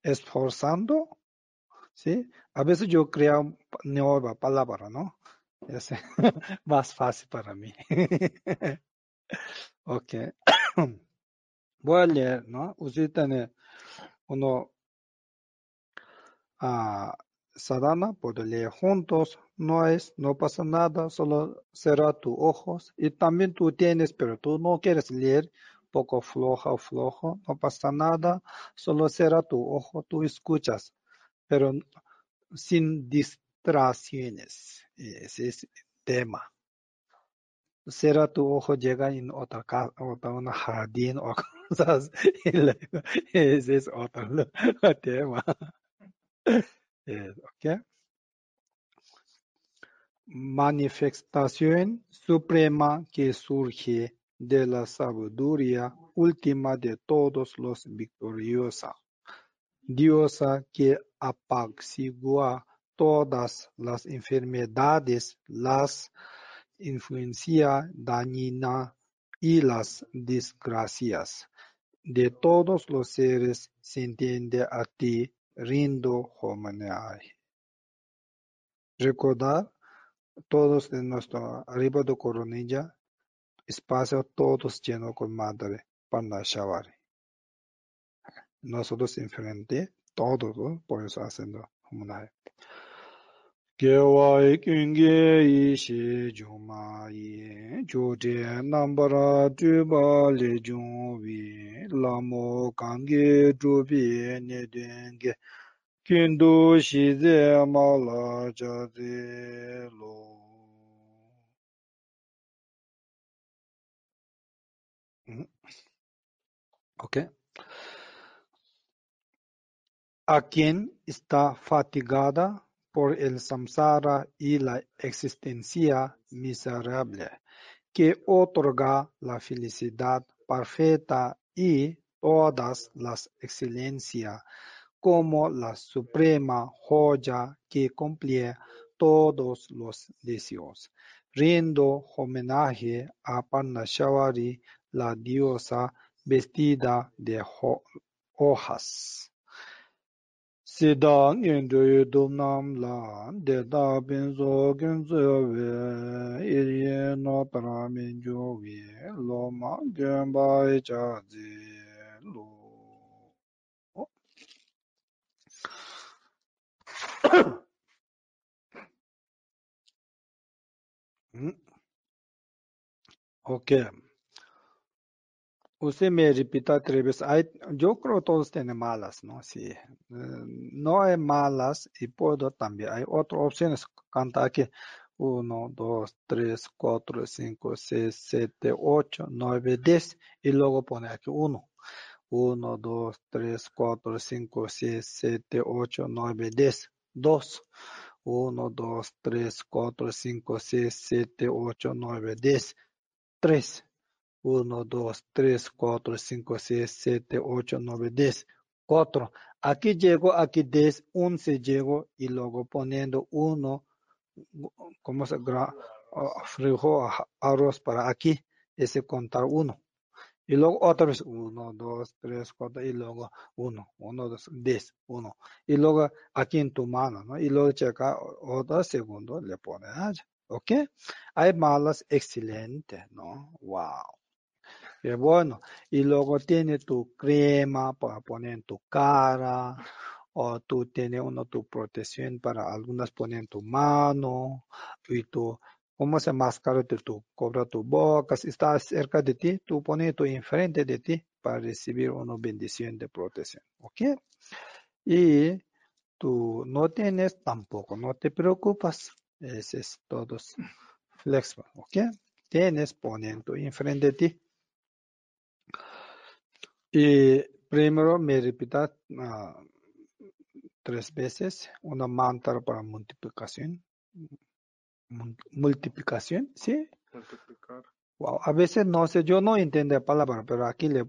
esforzando, ¿sí? A veces yo creo nueva palabra, ¿no? Es [LAUGHS] más fácil para mí. [LAUGHS] ok. [COUGHS] Voy a leer, ¿no? Usted tiene uno ah, sadhana, puede leer juntos, no es, no pasa nada, solo cerra tus ojos y también tú tienes, pero tú no quieres leer, poco floja o flojo, no pasa nada, solo cerra tu ojo, tú escuchas, pero sin distracciones, ese es el tema. Cierra tu ojo, llega en otra casa, otra una jardín o [LAUGHS] cosas, ese es otro [LAUGHS] tema. ¿Ok? Manifestación suprema que surge de la sabiduría última de todos los victoriosa, diosa que apacigua todas las enfermedades, las influencia dañina y las desgracias de todos los seres se entiende a ti rindo homenaje. Recordar todos de nuestro arriba de coronilla, espacio todos lleno con madre Parnashavari. Nosotros enfrente, todos, ¿no? por eso haciendo homenaje. Kewaayi kyungi ishi jumaayi, Chote nambara tuba le jungwi, Lamo kangi tubi ne dungi, Kindu shize mala jaze lo. Hmm. Okay. A quien está fatigada, por el samsara y la existencia miserable, que otorga la felicidad perfecta y todas las excelencias, como la suprema joya que cumple todos los deseos. Rindo homenaje a Parnashavari, la diosa vestida de ho- hojas. Sida ngendoyi domnam la, deda benzo genzo we, irye no paramin jo we, lo ma genba e cha zi lo. Okay. Usted me repita tres veces. Hay- yo creo todos tienen malas, ¿no? Sí. Eh, no hay malas y puedo también. Hay otras opciones. Canta aquí. Uno, dos, tres, cuatro, cinco, seis, siete, ocho, nueve, diez. Y luego pone aquí uno. Uno, dos, tres, cuatro, cinco, seis, siete, ocho, nueve, diez. Dos. Uno, dos, tres, cuatro, cinco, seis, siete, ocho, nueve, diez. Tres. 1, 2, 3, 4, 5, 6, 7, 8, 9, 10. 4. Aquí llego, aquí 10, 11 llego y luego poniendo 1, ¿cómo se ah, frijol, a- arroz para aquí? Ese contar 1. Y luego otra vez 1, 2, 3, 4 y luego 1, 1, 2, 10, 1. Y luego aquí en tu mano, ¿no? Y luego checa otro segundo, le pone allá. ¿Ok? Hay malas, excelente, ¿no? Wow. Qué bueno. Y luego tiene tu crema para poner en tu cara. O tú tienes uno tu protección para algunas poner en tu mano. Y tú, ¿cómo se máscara de tu, cobra tu boca? Si está cerca de ti, tú pones tu enfrente de ti para recibir una bendición de protección. ¿Ok? Y tú no tienes tampoco, no te preocupas. Ese es todo flexible. ¿Ok? Tienes, ponen tu enfrente de ti. Y primero me repita ah, tres veces una mantra para multiplicación. Multiplicación, ¿sí? multiplicar. Wow, a veces no sé, yo no entiendo la palabra, pero aquí le,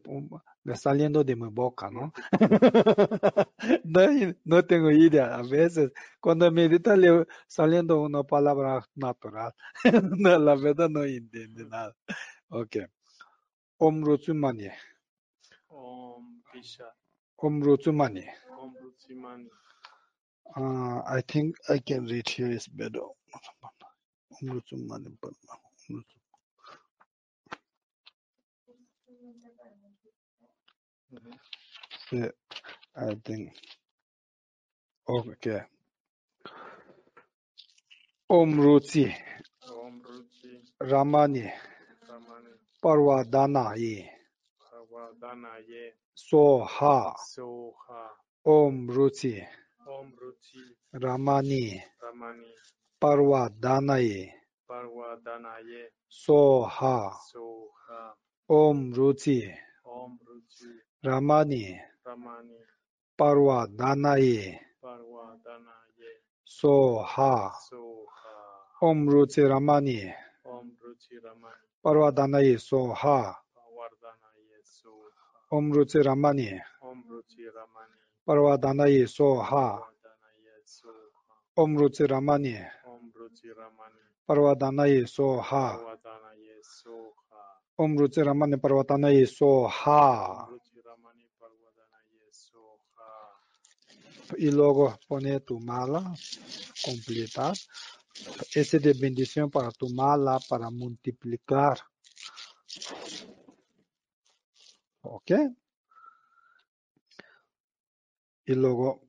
le saliendo de mi boca, ¿no? [LAUGHS] No, no tengo idea, a veces cuando medita le saliendo una palabra natural. [LAUGHS] No, la verdad no entiende nada. Ok. Om Rutsumani. Om Pisha. Om Rutsumani. Om Rutsimani. Uh, I think I can read here is better. Om Rutsumani Padma. Om Ujú. I think. Okay. Om Rutsi Om Rutsi. Ramani Ramani. Parvadana Ye Bhavadana Ye. soha. Om ruchi. Ramani. Parwa danaye soha. Om ruchi. Ramani. Parwa danaye soha. Om ruchi ramani. Parwa danaye soha. Om Ruchi Ramani, Parvadanaye Soha, Pradanaye Soha, Om Ruchi Ramani, Parvadanaye Soha, Pradanaye Soha, Om Ruchi Ramani, Parvadanaye Soha. Y luego pone tu mala, completar. Ese de bendición para tu mala, para multiplicar. ¿Ok? Y luego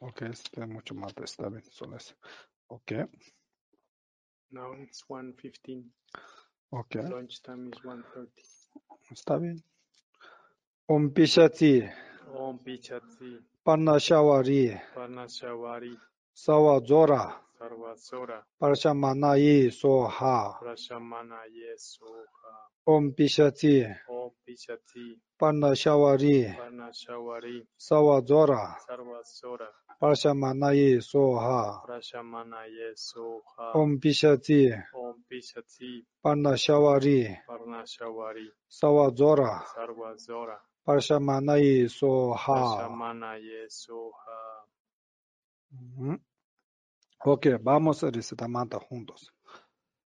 Ok, está mucho más, está bien, solo. Ok, Now it's 1.15. ok, Lunch time is 1.30. está bien. Om Pishati, Om Pichati, Parnashawari, Parnashavari, Sawa Zora, Sarvasora, Parshamanayi Soha. Prashamanaye Soha. Om Pishati, Om Pichati, Parnashawari, Parnashavari, Sawa Zora, Sarvasora, Parshamanayi Soha. Prashamanaye Soha. Om Pishati, Om Pichati, Parnashawari, Parnashavari, Sawa Zora, Sarvasora, Parshamanayi Soha. Prashamanaye Soha. Ok, vamos a recitar juntos.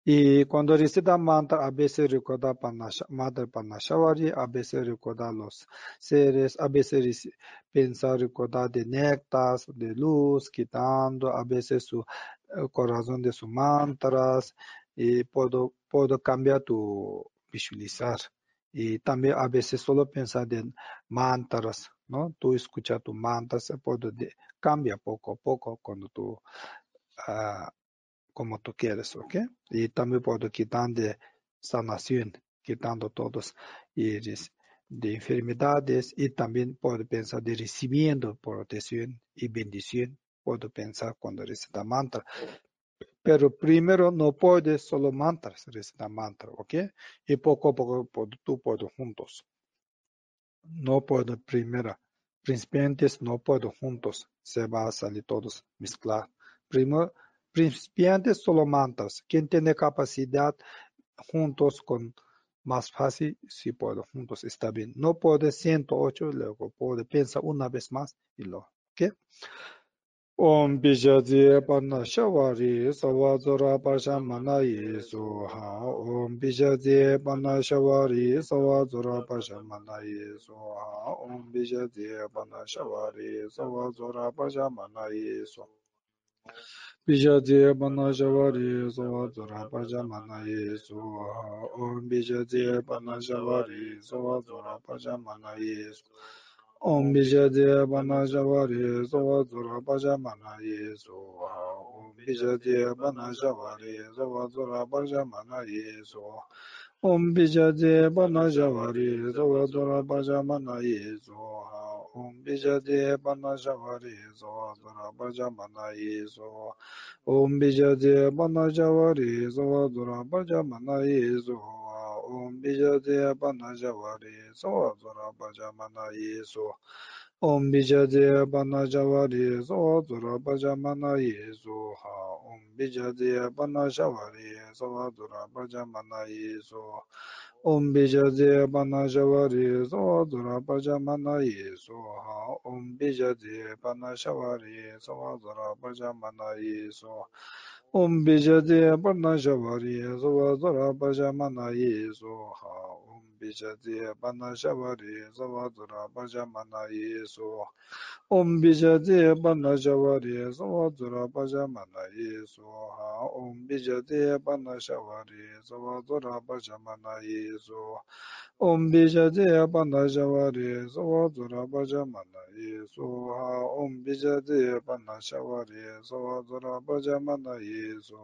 Y cuando recita mantra, a veces recuerda Panasha- Madre Panashavari, a veces recuerda los seres, a veces pensar recordar de néctas, de luz, quitando a veces su eh, corazón de sus mantras, y puedo, puedo cambiar tu visualizar. Y también a veces solo pensar de mantras, ¿no? Tú escuchas tu mantras, puedo de- cambia poco a poco cuando tú ah, como tú quieres, ¿ok? Y también puedo quitar de sanación, quitando todos y de enfermedades y también puedo pensar de recibiendo protección y bendición. Puedo pensar cuando recita mantra. Pero primero no puedes solo mantras, recitar mantra, ¿ok? Y poco a poco tú puedes juntos. No puedo primero. Principiantes no puedo juntos. Se va a salir todos mezclar. Primero, principiantes solo mantras. Quien tiene capacidad juntos con más fácil, si puedo juntos, está bien. No puede 108, luego puede pensar una vez más y lo, ¿ok? Om Bijati Panashavari Savazora Pashamanayi Soha Om Bijati Panashavari Savazora Pashamanayi Soha Om Bijati Panashavari bija je bana javari so zora paja mana ye so om bija je bana javari so zora paja mana ye so om bija je bana javari so zora paja mana ye so om bija je bana javari so zora paja mana ye so om bija je bana javari so zora paja mana ye so Om Bijade Bana Javari Zawa Dura Baja Mana Yezo Om Bijade Bana Javari Zawa Dura Baja Mana Yezo Om Bijade Bana Javari Zawa Dura Baja Mana Yezo Om Bijade Bana Javari Zawa Dura Baja Mana Yezo Om Bijade Bana Javari Zawa Dura Baja Mana Yezo ॐ बीजदे पनशवरि सो दुरपजमनये सोहा ॐ बीजदे पनशवरि सो दुरपजमनये सो ॐ बीजदे पनशवरि सो दुरपजमनये Soha bijati panna shavari savadura pajamana yesu om bijati panna shavari savadura pajamana yesu ha om bijati panna shavari savadura pajamana yesu om bijati panna shavari savadura pajamana yesu ha om bijati panna shavari savadura pajamana yesu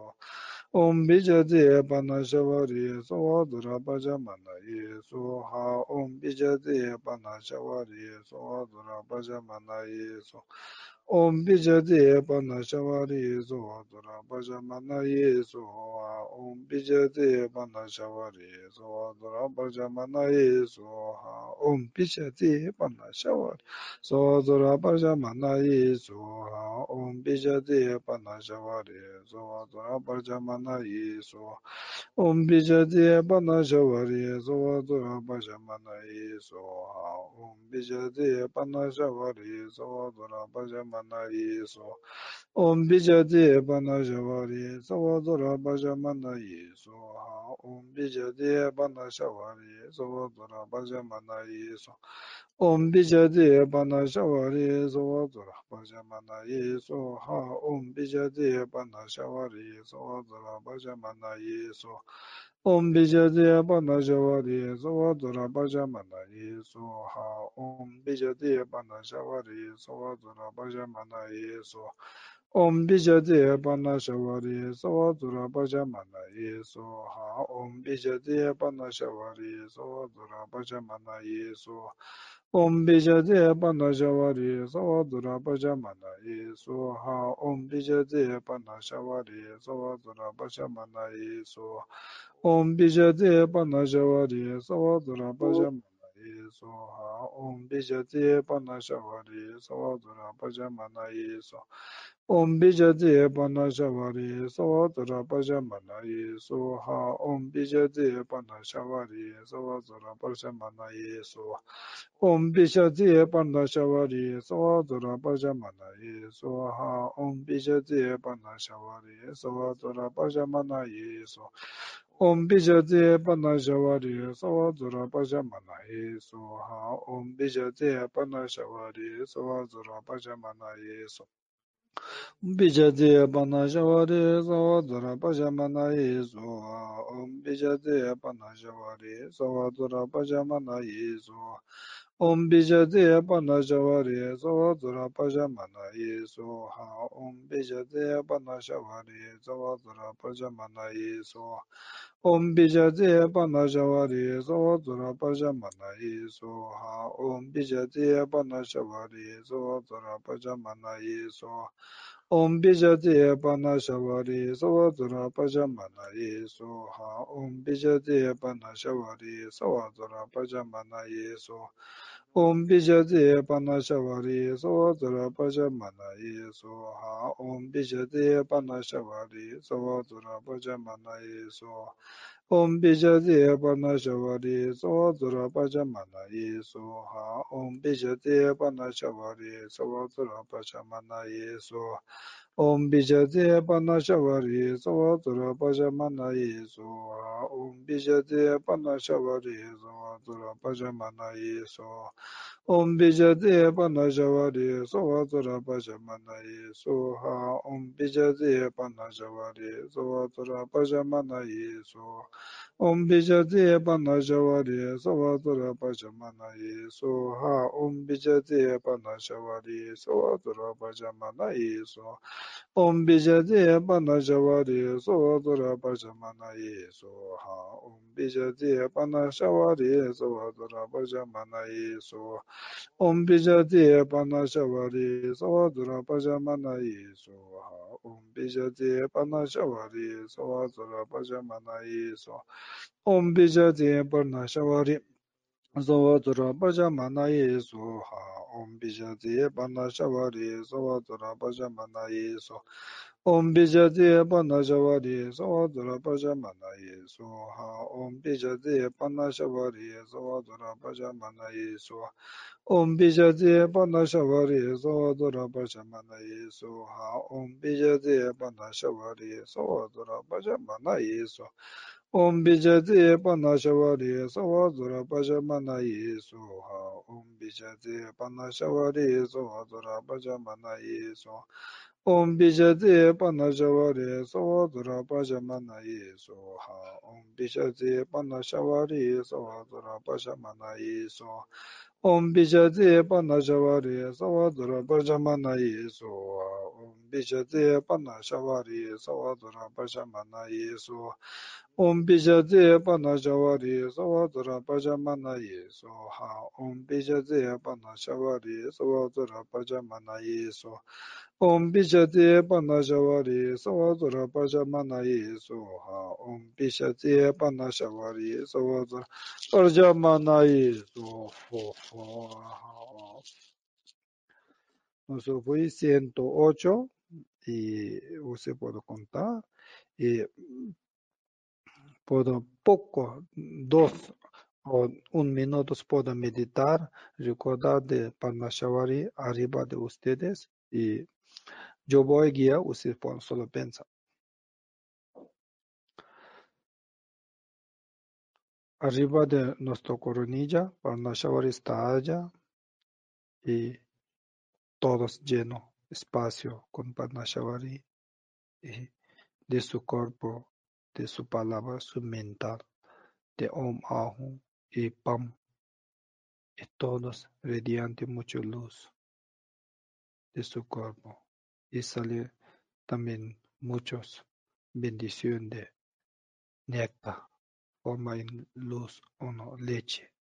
Om Bijati Panashavari Sovadura Pajamana Yesu Ha Om Bijati Panashavari Sovadura Pajamana Yesu 옴비 자데 바나 샤와리 조와드라 바자마나 예수와 옴비 자데 바나 샤와리 조와드라 바자마나 예수와 옴비 자데 바나 샤와리 조와드라 바자마나 예수와 옴비 자데 바나 샤와리 조와드라 바자마나 예수와 옴비 자데 바나 샤와리 조와드라 바자마나 예수와 옴비 자데 바나 샤와리 조와드라 바자마나 manayi so om bijade bana javari sawa dora baja manayi so ha om bijade bana javari sawa dora baja manayi so om bijade bana javari sawa dora baja manayi so ha om bijade bana javari sawa dora baja manayi so Om Bijade Panajawari Sova Dura Bajamana Yesoha Om Bijade Panajawari Sova Dura Bajamana Yesoha Om Bijade Panajawari Sova Dura Bajamana Yesoha Om Bijade Panajawari Sova Dura Bajamana Yesoha Om Bijade Panajawari Sova Dura Bajamana Yesoha Om Bijade Panajawari Sova Dura Bajamana Yesoha Om Bijate Panashavari Savadura Pajamanaye Soha. Om Bijate Panashavari Savadura Pajamanaye Soha. Om Bijate Panashavari Savadura Pajamanaye Soha. Om Bijate Panashavari Savadura Pajamanaye Soha. Om Bijate Panashavari Savadura Pajamanaye Soha. Om Bijate Panashavari Savadura Pajamanaye Soha. Om Bijate Panashawari Sawa Zura Pachamanaye Soha Om Bijate Panashawari Sawa Zura Pachamanaye So. Om Bijate Panashawari Sawa Zura Pachamanaye Soha Om Bijate Panashawari Sawa Zura Pachamanaye Soha Om Bijade Panashavari Sava Zura Pajamana Yeso. Ha Om Bijade Panashavari Sava Zura Pajamana Yeso. Om Bijade Panashavari Sava Zura Pajamana Yeso. Ha Om Bijade Panashavari Sava Zura Pajamana Yeso. 옴비자디 에바나샤와리 소와조라 빠자마나이 소하 옴비자디 에바나샤와리 소와조라 빠자마나이 소 옴비자디 에바나샤와리 소와조라 빠자마나이 소하 옴비자디 에바나샤와리 소와조라 빠자마나이 소 Om Bijati Panashavari Sava Zura Pachamana Yesu Ha Om Bijati Panashavari Sava Zura Pachamana Yesu ॐ विशते पन्नशवरि सवतुर पशमनये सोहा ॐ विशते पन्नशवरि सवतुर पशमनये सोहा ॐ विशते पन्नशवरि सवतुर पशमनये सोहा ॐ विशते पन्नशवरि सवतुर पशमनये Soha Om bijati panna shavari savatura pachamana yesu ha Om bijati panna shavari savatura pachamana yesu Om bijati panna shavari savatura pachamana yesu ha Om bijati panna shavari savatura pachamana yesu Om bijati panna shavari savatura pachamana yesu ha Om bijati panna shavari savatura pachamana yesu 唵比迦帝巴那夏瓦里，娑瓦多拉巴迦玛那耶娑哈。唵比迦帝巴那夏瓦里，娑瓦多拉巴迦玛那耶娑。唵比迦帝巴那夏瓦里，娑瓦多拉巴迦玛那耶娑哈。唵比迦帝巴那夏瓦里，娑瓦多拉巴迦玛那耶娑。Om Bijade Banda Shavari Sawadura Bajamana Yesu Ha Om Bijade Banda Shavari Sawadura Bajamana Yesu ॐ विजते पन्नाशवारे सवासुर पशमनये सोहा ॐ विजते पन्नाशवारे सवासुर पशमनये सोहा ॐ विजते पन्नाशवारे सवासुर पशमनये सोहा ॐ विजते पन्नाशवारे सवासुर पशमनये सोहा ॐ विजते पन्नाशवारे सवासुर पशमनये सोहा ॐ विजते पन्नाशवारे सवासुर पशमनये Soha Om Bijaze Pana Shawari Savadra Pajamana Yeso Ha Om Bijaze Pana Shawari Savadra Pajamana Yeso Om Bijaze Pana Shawari Savadra Pajamana Yeso Ha Om Bijaze Pana Shawari Savadra Pajamana Yeso Ho Ho Ha Nos fue 108 y usted puede contar y puedo poco, dos o un minuto puedo meditar, recordar de Parmashavari arriba de ustedes y yo voy a guiar, ustedes pueden solo pensar. Arriba de nuestra coronilla, Parmashavari está allá y todos lleno espacio con Parmashavari y de su cuerpo, de su palabra, su mental, de Om Ahum y Pam, y todos radiante mucha luz de su cuerpo. Y sale también muchos bendición de néctar, forma en luz o no, leche,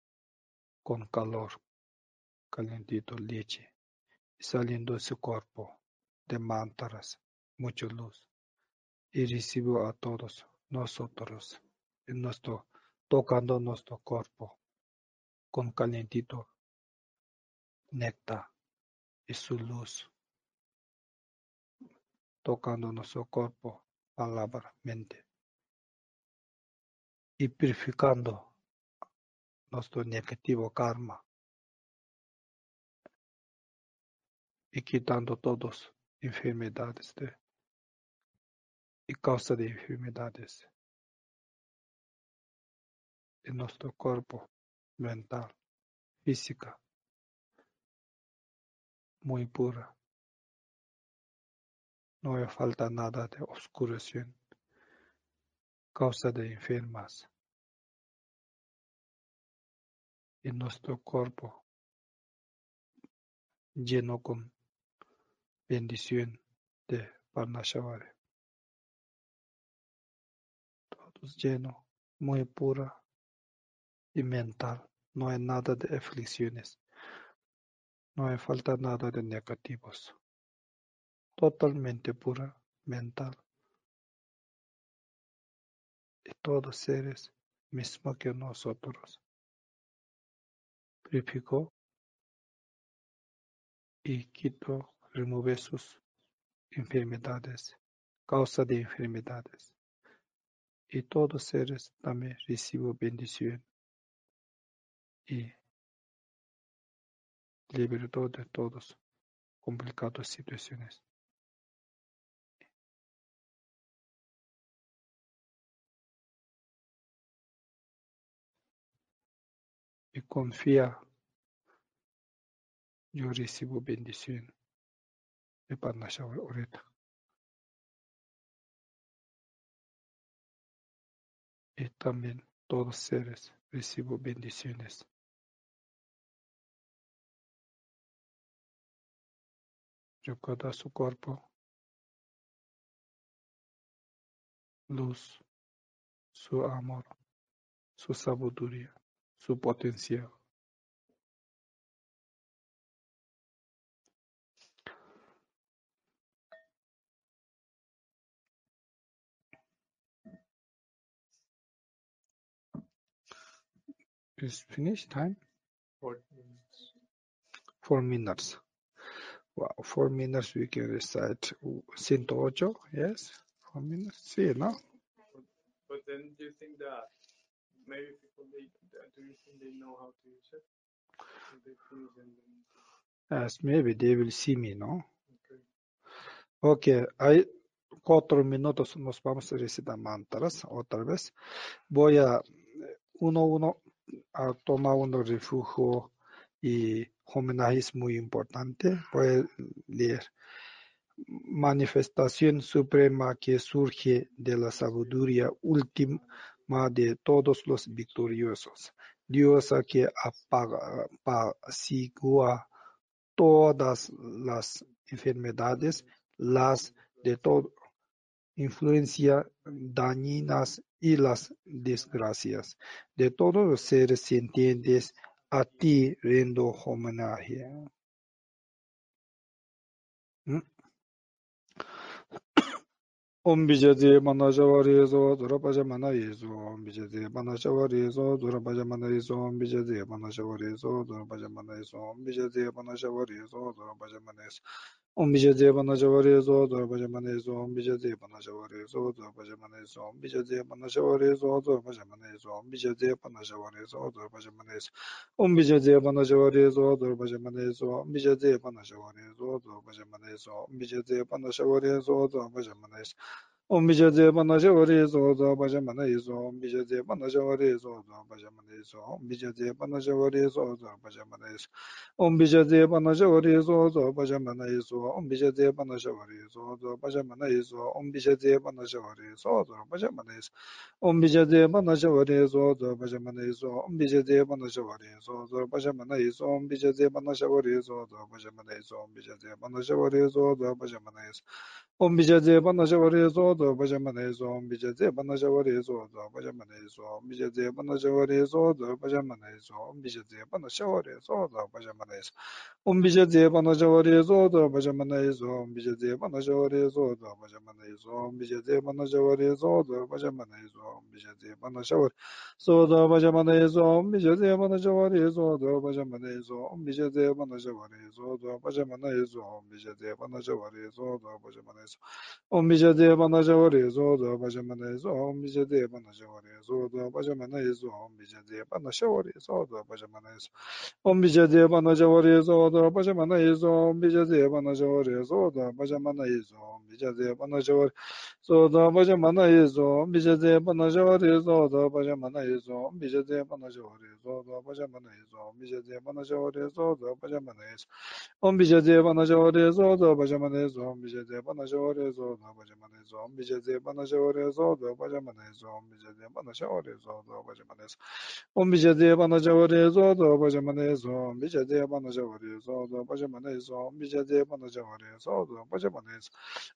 con calor, calentito leche, y saliendo de su cuerpo de mantras, mucha luz. Y recibo a todos nosotros, en nuestro, tocando nuestro cuerpo con calentito néctar y su luz, tocando nuestro cuerpo, palabra, mente, y purificando nuestro negativo karma y quitando todas enfermedades de, y causa de enfermedades en nuestro cuerpo mental, física, muy pura. No hay falta nada de oscuración, causa de enfermas. En nuestro cuerpo lleno con bendición de Parnashavari. Todos lleno, muy pura y mental. No hay nada de aflicciones. No hay falta nada de negativos. Totalmente pura, mental. Y todos seres, mismo que nosotros. Purificó y quitó, remueve sus enfermedades, causa de enfermedades. Y todos seres también recibo bendición y libertad de todos complicadas situaciones. Y confía, yo recibo bendición de Parnashavar ahorita. Y también todos seres recibo bendiciones. Recuerda su cuerpo, luz, su amor, su sabiduría, su potencial. Is finished time? Four minutes. Four minutes. Wow, four minutes we can recite 108, yes? Four minutes, see now. But then do you think that maybe people they do you think they know how to use it? If they finish and then Yes, maybe they will see me, ¿no? okay. Ok, hay cuatro minutos, nos vamos a recitar mantras otra vez. Voy a uno uno a tomar un refugio y homenaje es muy importante. A leer. Manifestación suprema que surge de la sabiduría última de todos los victoriosos. Dios que apacigua todas las enfermedades, las de toda influencia dañinas y las desgracias de todos los seres sintientes, a ti rendo homenaje. ¿Mm? [COUGHS] Om Vijay Manajavari Yeso Dhurapaja Mana Yeso Om Vijay Manajavari Yeso Dhurapaja Mana Yeso Om Vijay Manajavari Yeso Dhurapaja Mana Yeso Om Vijay Manajavari Yeso Dhurapaja Mana Yeso 옴비제 제바나 저거레조 도바제마네조 옴비제 제바나 저거레조 도바제마네조 옴비제 제바나 저거레조 도바제마네조 옴비제 제바나 저거레조 도바제마네조 옴비제 제바나 저거레조 도바제마네조 옴비제 제바나 저거레조 도바제마네조 옴비제 제바나 저거레조 도바제마네조 omija deba naja wari zo zo baja mana izo omija deba naja wari zo zo baja mana izo omija deba naja wari zo zo baja mana izo omija deba naja wari zo zo baja mana izo omija deba naja wari zo zo baja mana izo omija deba naja wari zo zo baja mana izo omija deba naja wari zo zo baja mana izo omija deba naja wari zo zo baja mana izo omija deba naja wari zo zo baja mana izo omija deba naja wari zo zo baja mana izo omija deba naja wari zo zo bhajama ne zo mija ze bana jawa re zo zo bhajama ne zo mija ze bana jawa re zo zo bhajama ne zo mija ze bana shawa re zo zo bhajama ne zo um mija ze bana jawa re zo zo bhajama ne zo mija ze bana jawa re zo zo bhajama ne zo mija ze bana jawa re zo zo bhajama ne zo mija ze bana shawa zo zo bhajama ne zo mija ze bana jawa re zo zo bhajama ne zo mija ze bana jawa re zo zo bhajama ne zo mija ze bana jawa re zo zo bhajama ne zo um mija ze bana 바자와레조 바자마나에조 미제데 바나자와레조 바자마나에조 미제데 바나샤와레조 바자마나에조 옴미제데 바나자와레조 바자마나에조 미제데 바나자와레조 바자마나에조 미제데 바나자와레조 바자마나에조 미제데 바나자와레조 바자마나에조 미제데 바나자와레조 바자마나에조 미제데 바나자와레조 바자마나에조 옴미제데 바나자와레조 바자마나에조 미제데 바나자와레조 바자마나에조 미제제 바나자오레조 바자마네조 미제제 바나자오레조 바자마네조 옴 미제제 바나자오레조 바자마네조 미제제 바나자오레조 바자마네조 미제제 바나자오레조 바자마네조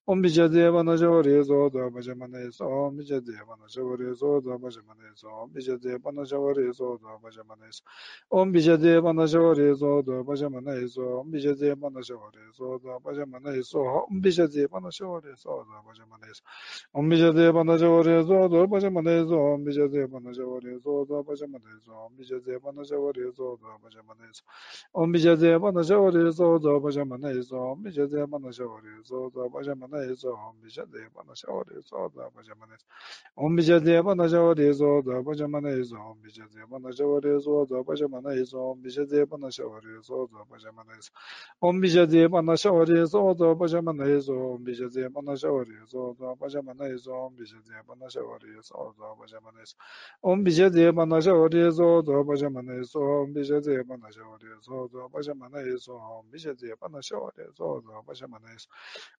옴 미제제 바나자오레조 바자마네조 미제제 바나자오레조 바자마네조 미제제 바나자오레조 바자마네조 옴 미제제 바나자오레조 바자마네조 미제제 바나자오레조 바자마네조 옴 미제제 바나자오레조 바자마네조 옴미저데 반다저레조 도바제 만데조 옴미저데 반다저레조 도바제 만데조 옴미저데 반다저레조 도바제 만데조 옴미저데 반다저레조 도바제 만데조 옴미저데 반다저레조 도바제 만데조 옴미저데 반다저레조 도바제 만데조 옴미저데 반다저레조 도바제 만데조 옴미저데 반다저레조 도바제 만데조 옴미저데 반다저레조 도바제 만데조 옴미저데 반다저레조 도바제 만데조 옴미저데 반다저레조 도바제 바자마나에서 비제데 바나샤오리에서 바자마나에서 옴 비제데 바나샤오리에서 바자마나에서 옴 비제데 바나샤오리에서 바자마나에서 옴 비제데 바나샤오리에서 바자마나에서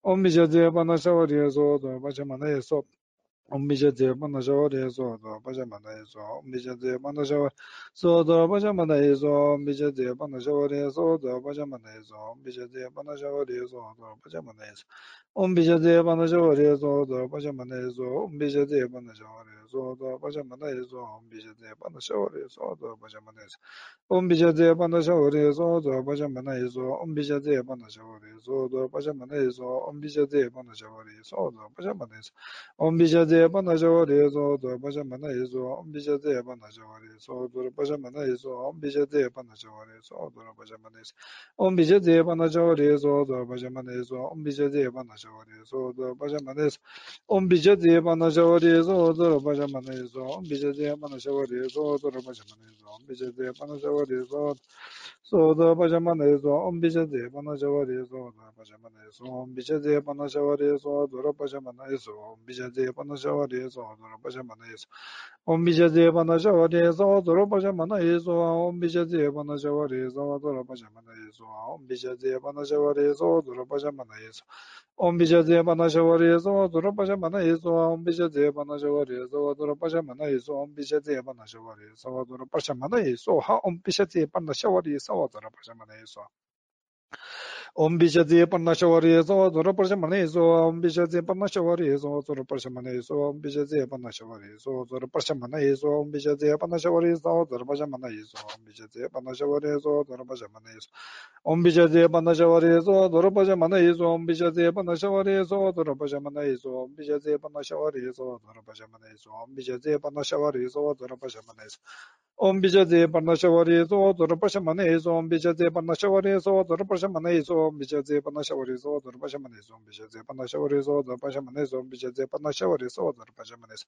옴 비제데 바나샤오리에서 바자마나에서 omija de mana jawa de zo do baja mana ye zo omija de mana jawa zo do baja mana ye zo omija de mana jawa de zo do baja mana ye zo omija de mana jawa de zo do baja mana ye zo omija de mana jawa de zo do baja mana ye zo omija de mana jawa de zo do baja mana ye zo omija de mana jawa de zo do baja mana ye zo omija de mana jawa de zo do baja mana ye zo omija de mana jawa de zo do baja mana ye zo omija de mana jawa de zo do baja mana ye zo omija 제바 나저 레조 도 바자 마나 예조 엄비제 제바 나저 레조 도 바자 마나 예조 엄비제 제바 나저 레조 도 바자 마나 예조 엄비제 제바 나저 레조 도 바자 마나 예조 엄비제 제바 나저 레조 도 바자 마나 예조 엄비제 제바 나저 레조 도 바자 마나 예조 엄비제 제바 나저 레조 도 바자 마나 예조 엄비제 제바 나저 레조 소도 바자 마나 예조 엄비제 제바 나저 레조 도 바자 마나 예조 엄비제 제바 나저 레조 도 바자 마나 예조 엄비제 제바 나저 샤와데서 오도로 바샤마나에서. 옴비제제 바나샤와데서 오도로 바샤마나에서. 옴비제제 바나샤와데서 오도로 바샤마나에서. 옴비제제 바나샤와데서 오도로 바샤마나에서. 옴비제제 바나샤와데서 오도로 바샤마나에서. 옴비제제 바나샤와데서 오도로 바샤마나에서. 옴비제제 바나샤와데서 오도로 바샤마나에서. 하 옴비제제 바나샤와데서 오도로 바샤마나에서. 옴비셔제 반나셔와리에서 저러퍼셔 만에서 옴비셔제 반나셔와리에서 저러퍼셔 만에서 옴비셔제 반나셔와리에서 저러퍼셔 만에서 옴비셔제 반나셔와리에서 저러퍼셔 만에서 옴비셔제 반나셔와리에서 저러퍼셔 만에서 옴비셔제 반나셔와리에서 저러퍼셔 만에서 옴비셔제 반나셔와리에서 저러퍼셔 만에서 옴비셔제 반나셔와리에서 저러퍼셔 만에서 옴비셔제 반나셔와리에서 저러퍼셔 만에서 옴비자제 반나샤와리에서 더럽바샤마네에서 옴비자제 반나샤와리에서 더럽바샤마네에서 옴비자제 반나샤와리에서 더럽바샤마네에서 옴비자제 반나샤와리에서 더럽바샤마네에서 옴비자제 반나샤와리에서 더럽바샤마네에서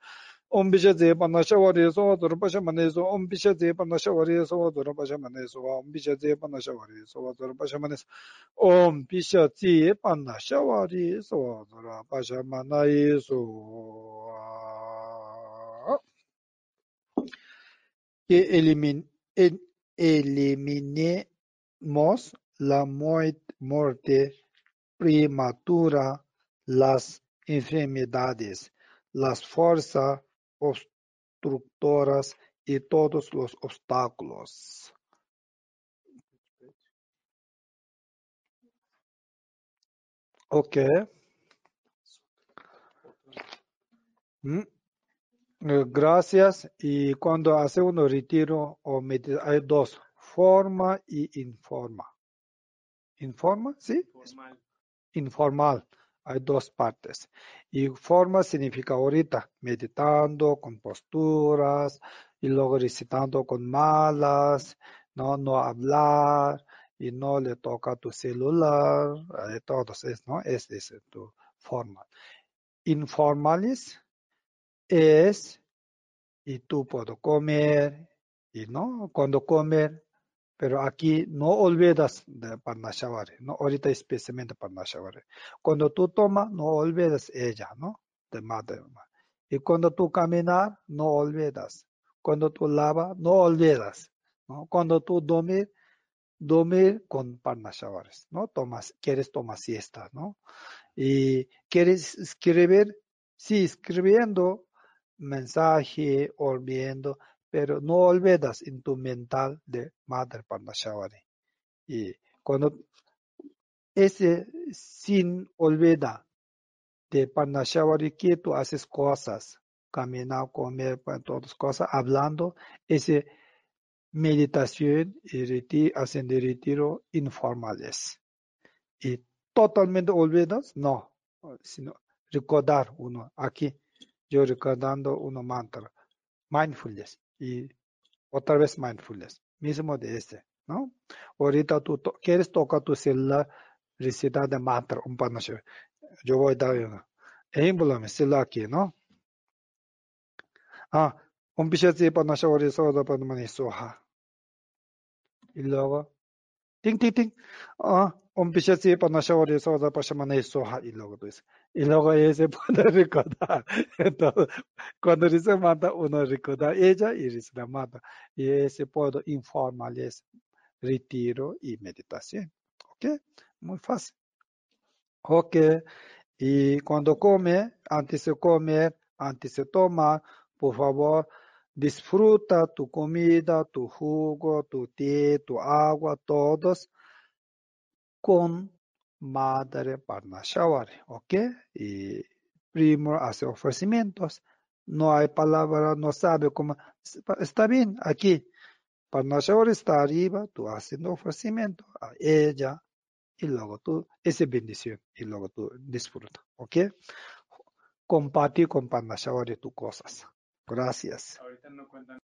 옴비자제 반나샤와리에서 더럽바샤마네에서 옴비자제 반나샤와리에서 더럽바샤마네에서 옴비자제 반나샤와리에서 더럽바샤마네에서 옴비자제 반나샤와리에서 더럽바샤마나에서 que elimin, el, eliminemos la muerte prematura, las enfermedades, las fuerzas obstructoras y todos los obstáculos. ¿Mm? Eh, Gracias. Y cuando hace un retiro o medita- hay dos, forma y informa. ¿Informa? ¿Sí? Formal. Informal. Hay dos partes. Y forma significa ahorita, meditando con posturas y luego recitando con malas, no, no hablar y no le toca tu celular, eh, todos es, ¿no? Es, es tu forma. Informales es y tú puedo comer y no cuando comer pero aquí no olvidas de Parnashavari, no ahorita especialmente Parnashavari. Cuando tú tomas, no olvidas ella, ¿no? De madre. Y cuando tú caminar, no olvidas. Cuando tú lava, no olvidas. Cuando tú dormir, dormir con Parnashavaris, ¿no? Tomas, quieres tomar siesta, ¿no? Y quieres escribir, sí, escribiendo mensaje, olvidando, pero no olvidas en tu mental de Madre Parnashavari. Y cuando ese sin olvidar de Parnashavari que tú haces cosas, caminar, comer, todas cosas, hablando, ese meditación y reti- hacen retiro informales. Y totalmente olvidas, no, sino recordar uno, aquí, yo recordando uno mantra, mindfulness, y otra vez mindfulness, mismo de este, ¿no? Ahorita tú to- quieres tocar tu celular, recitar de mantra, un panache, yo voy a dar uno. Ejemplo, mi celular aquí, ¿no? Ah, un pichete panache, ahorita, para soja. Y luego, ting, ting, ting. Ah, un pichete panache, ahorita, para soja. Y luego, pues, y luego ese puede recordar. Entonces, cuando dice mata, uno recuerda ella y dice la mata. Y ese puedo informarles retiro y meditación. ¿Ok? Muy fácil. Ok. Y cuando come, antes de comer, antes de tomar, por favor, disfruta tu comida, tu jugo, tu té, tu agua, todos con Madre Parnashavari, ¿ok? Y primero hace ofrecimientos. No hay palabra, no sabe cómo. Está bien, aquí. Parnashavari está arriba, tú haciendo ofrecimiento a ella y luego tú, esa bendición y luego tú disfruta, ¿ok? Compartir con Parnashavari tus cosas. Gracias.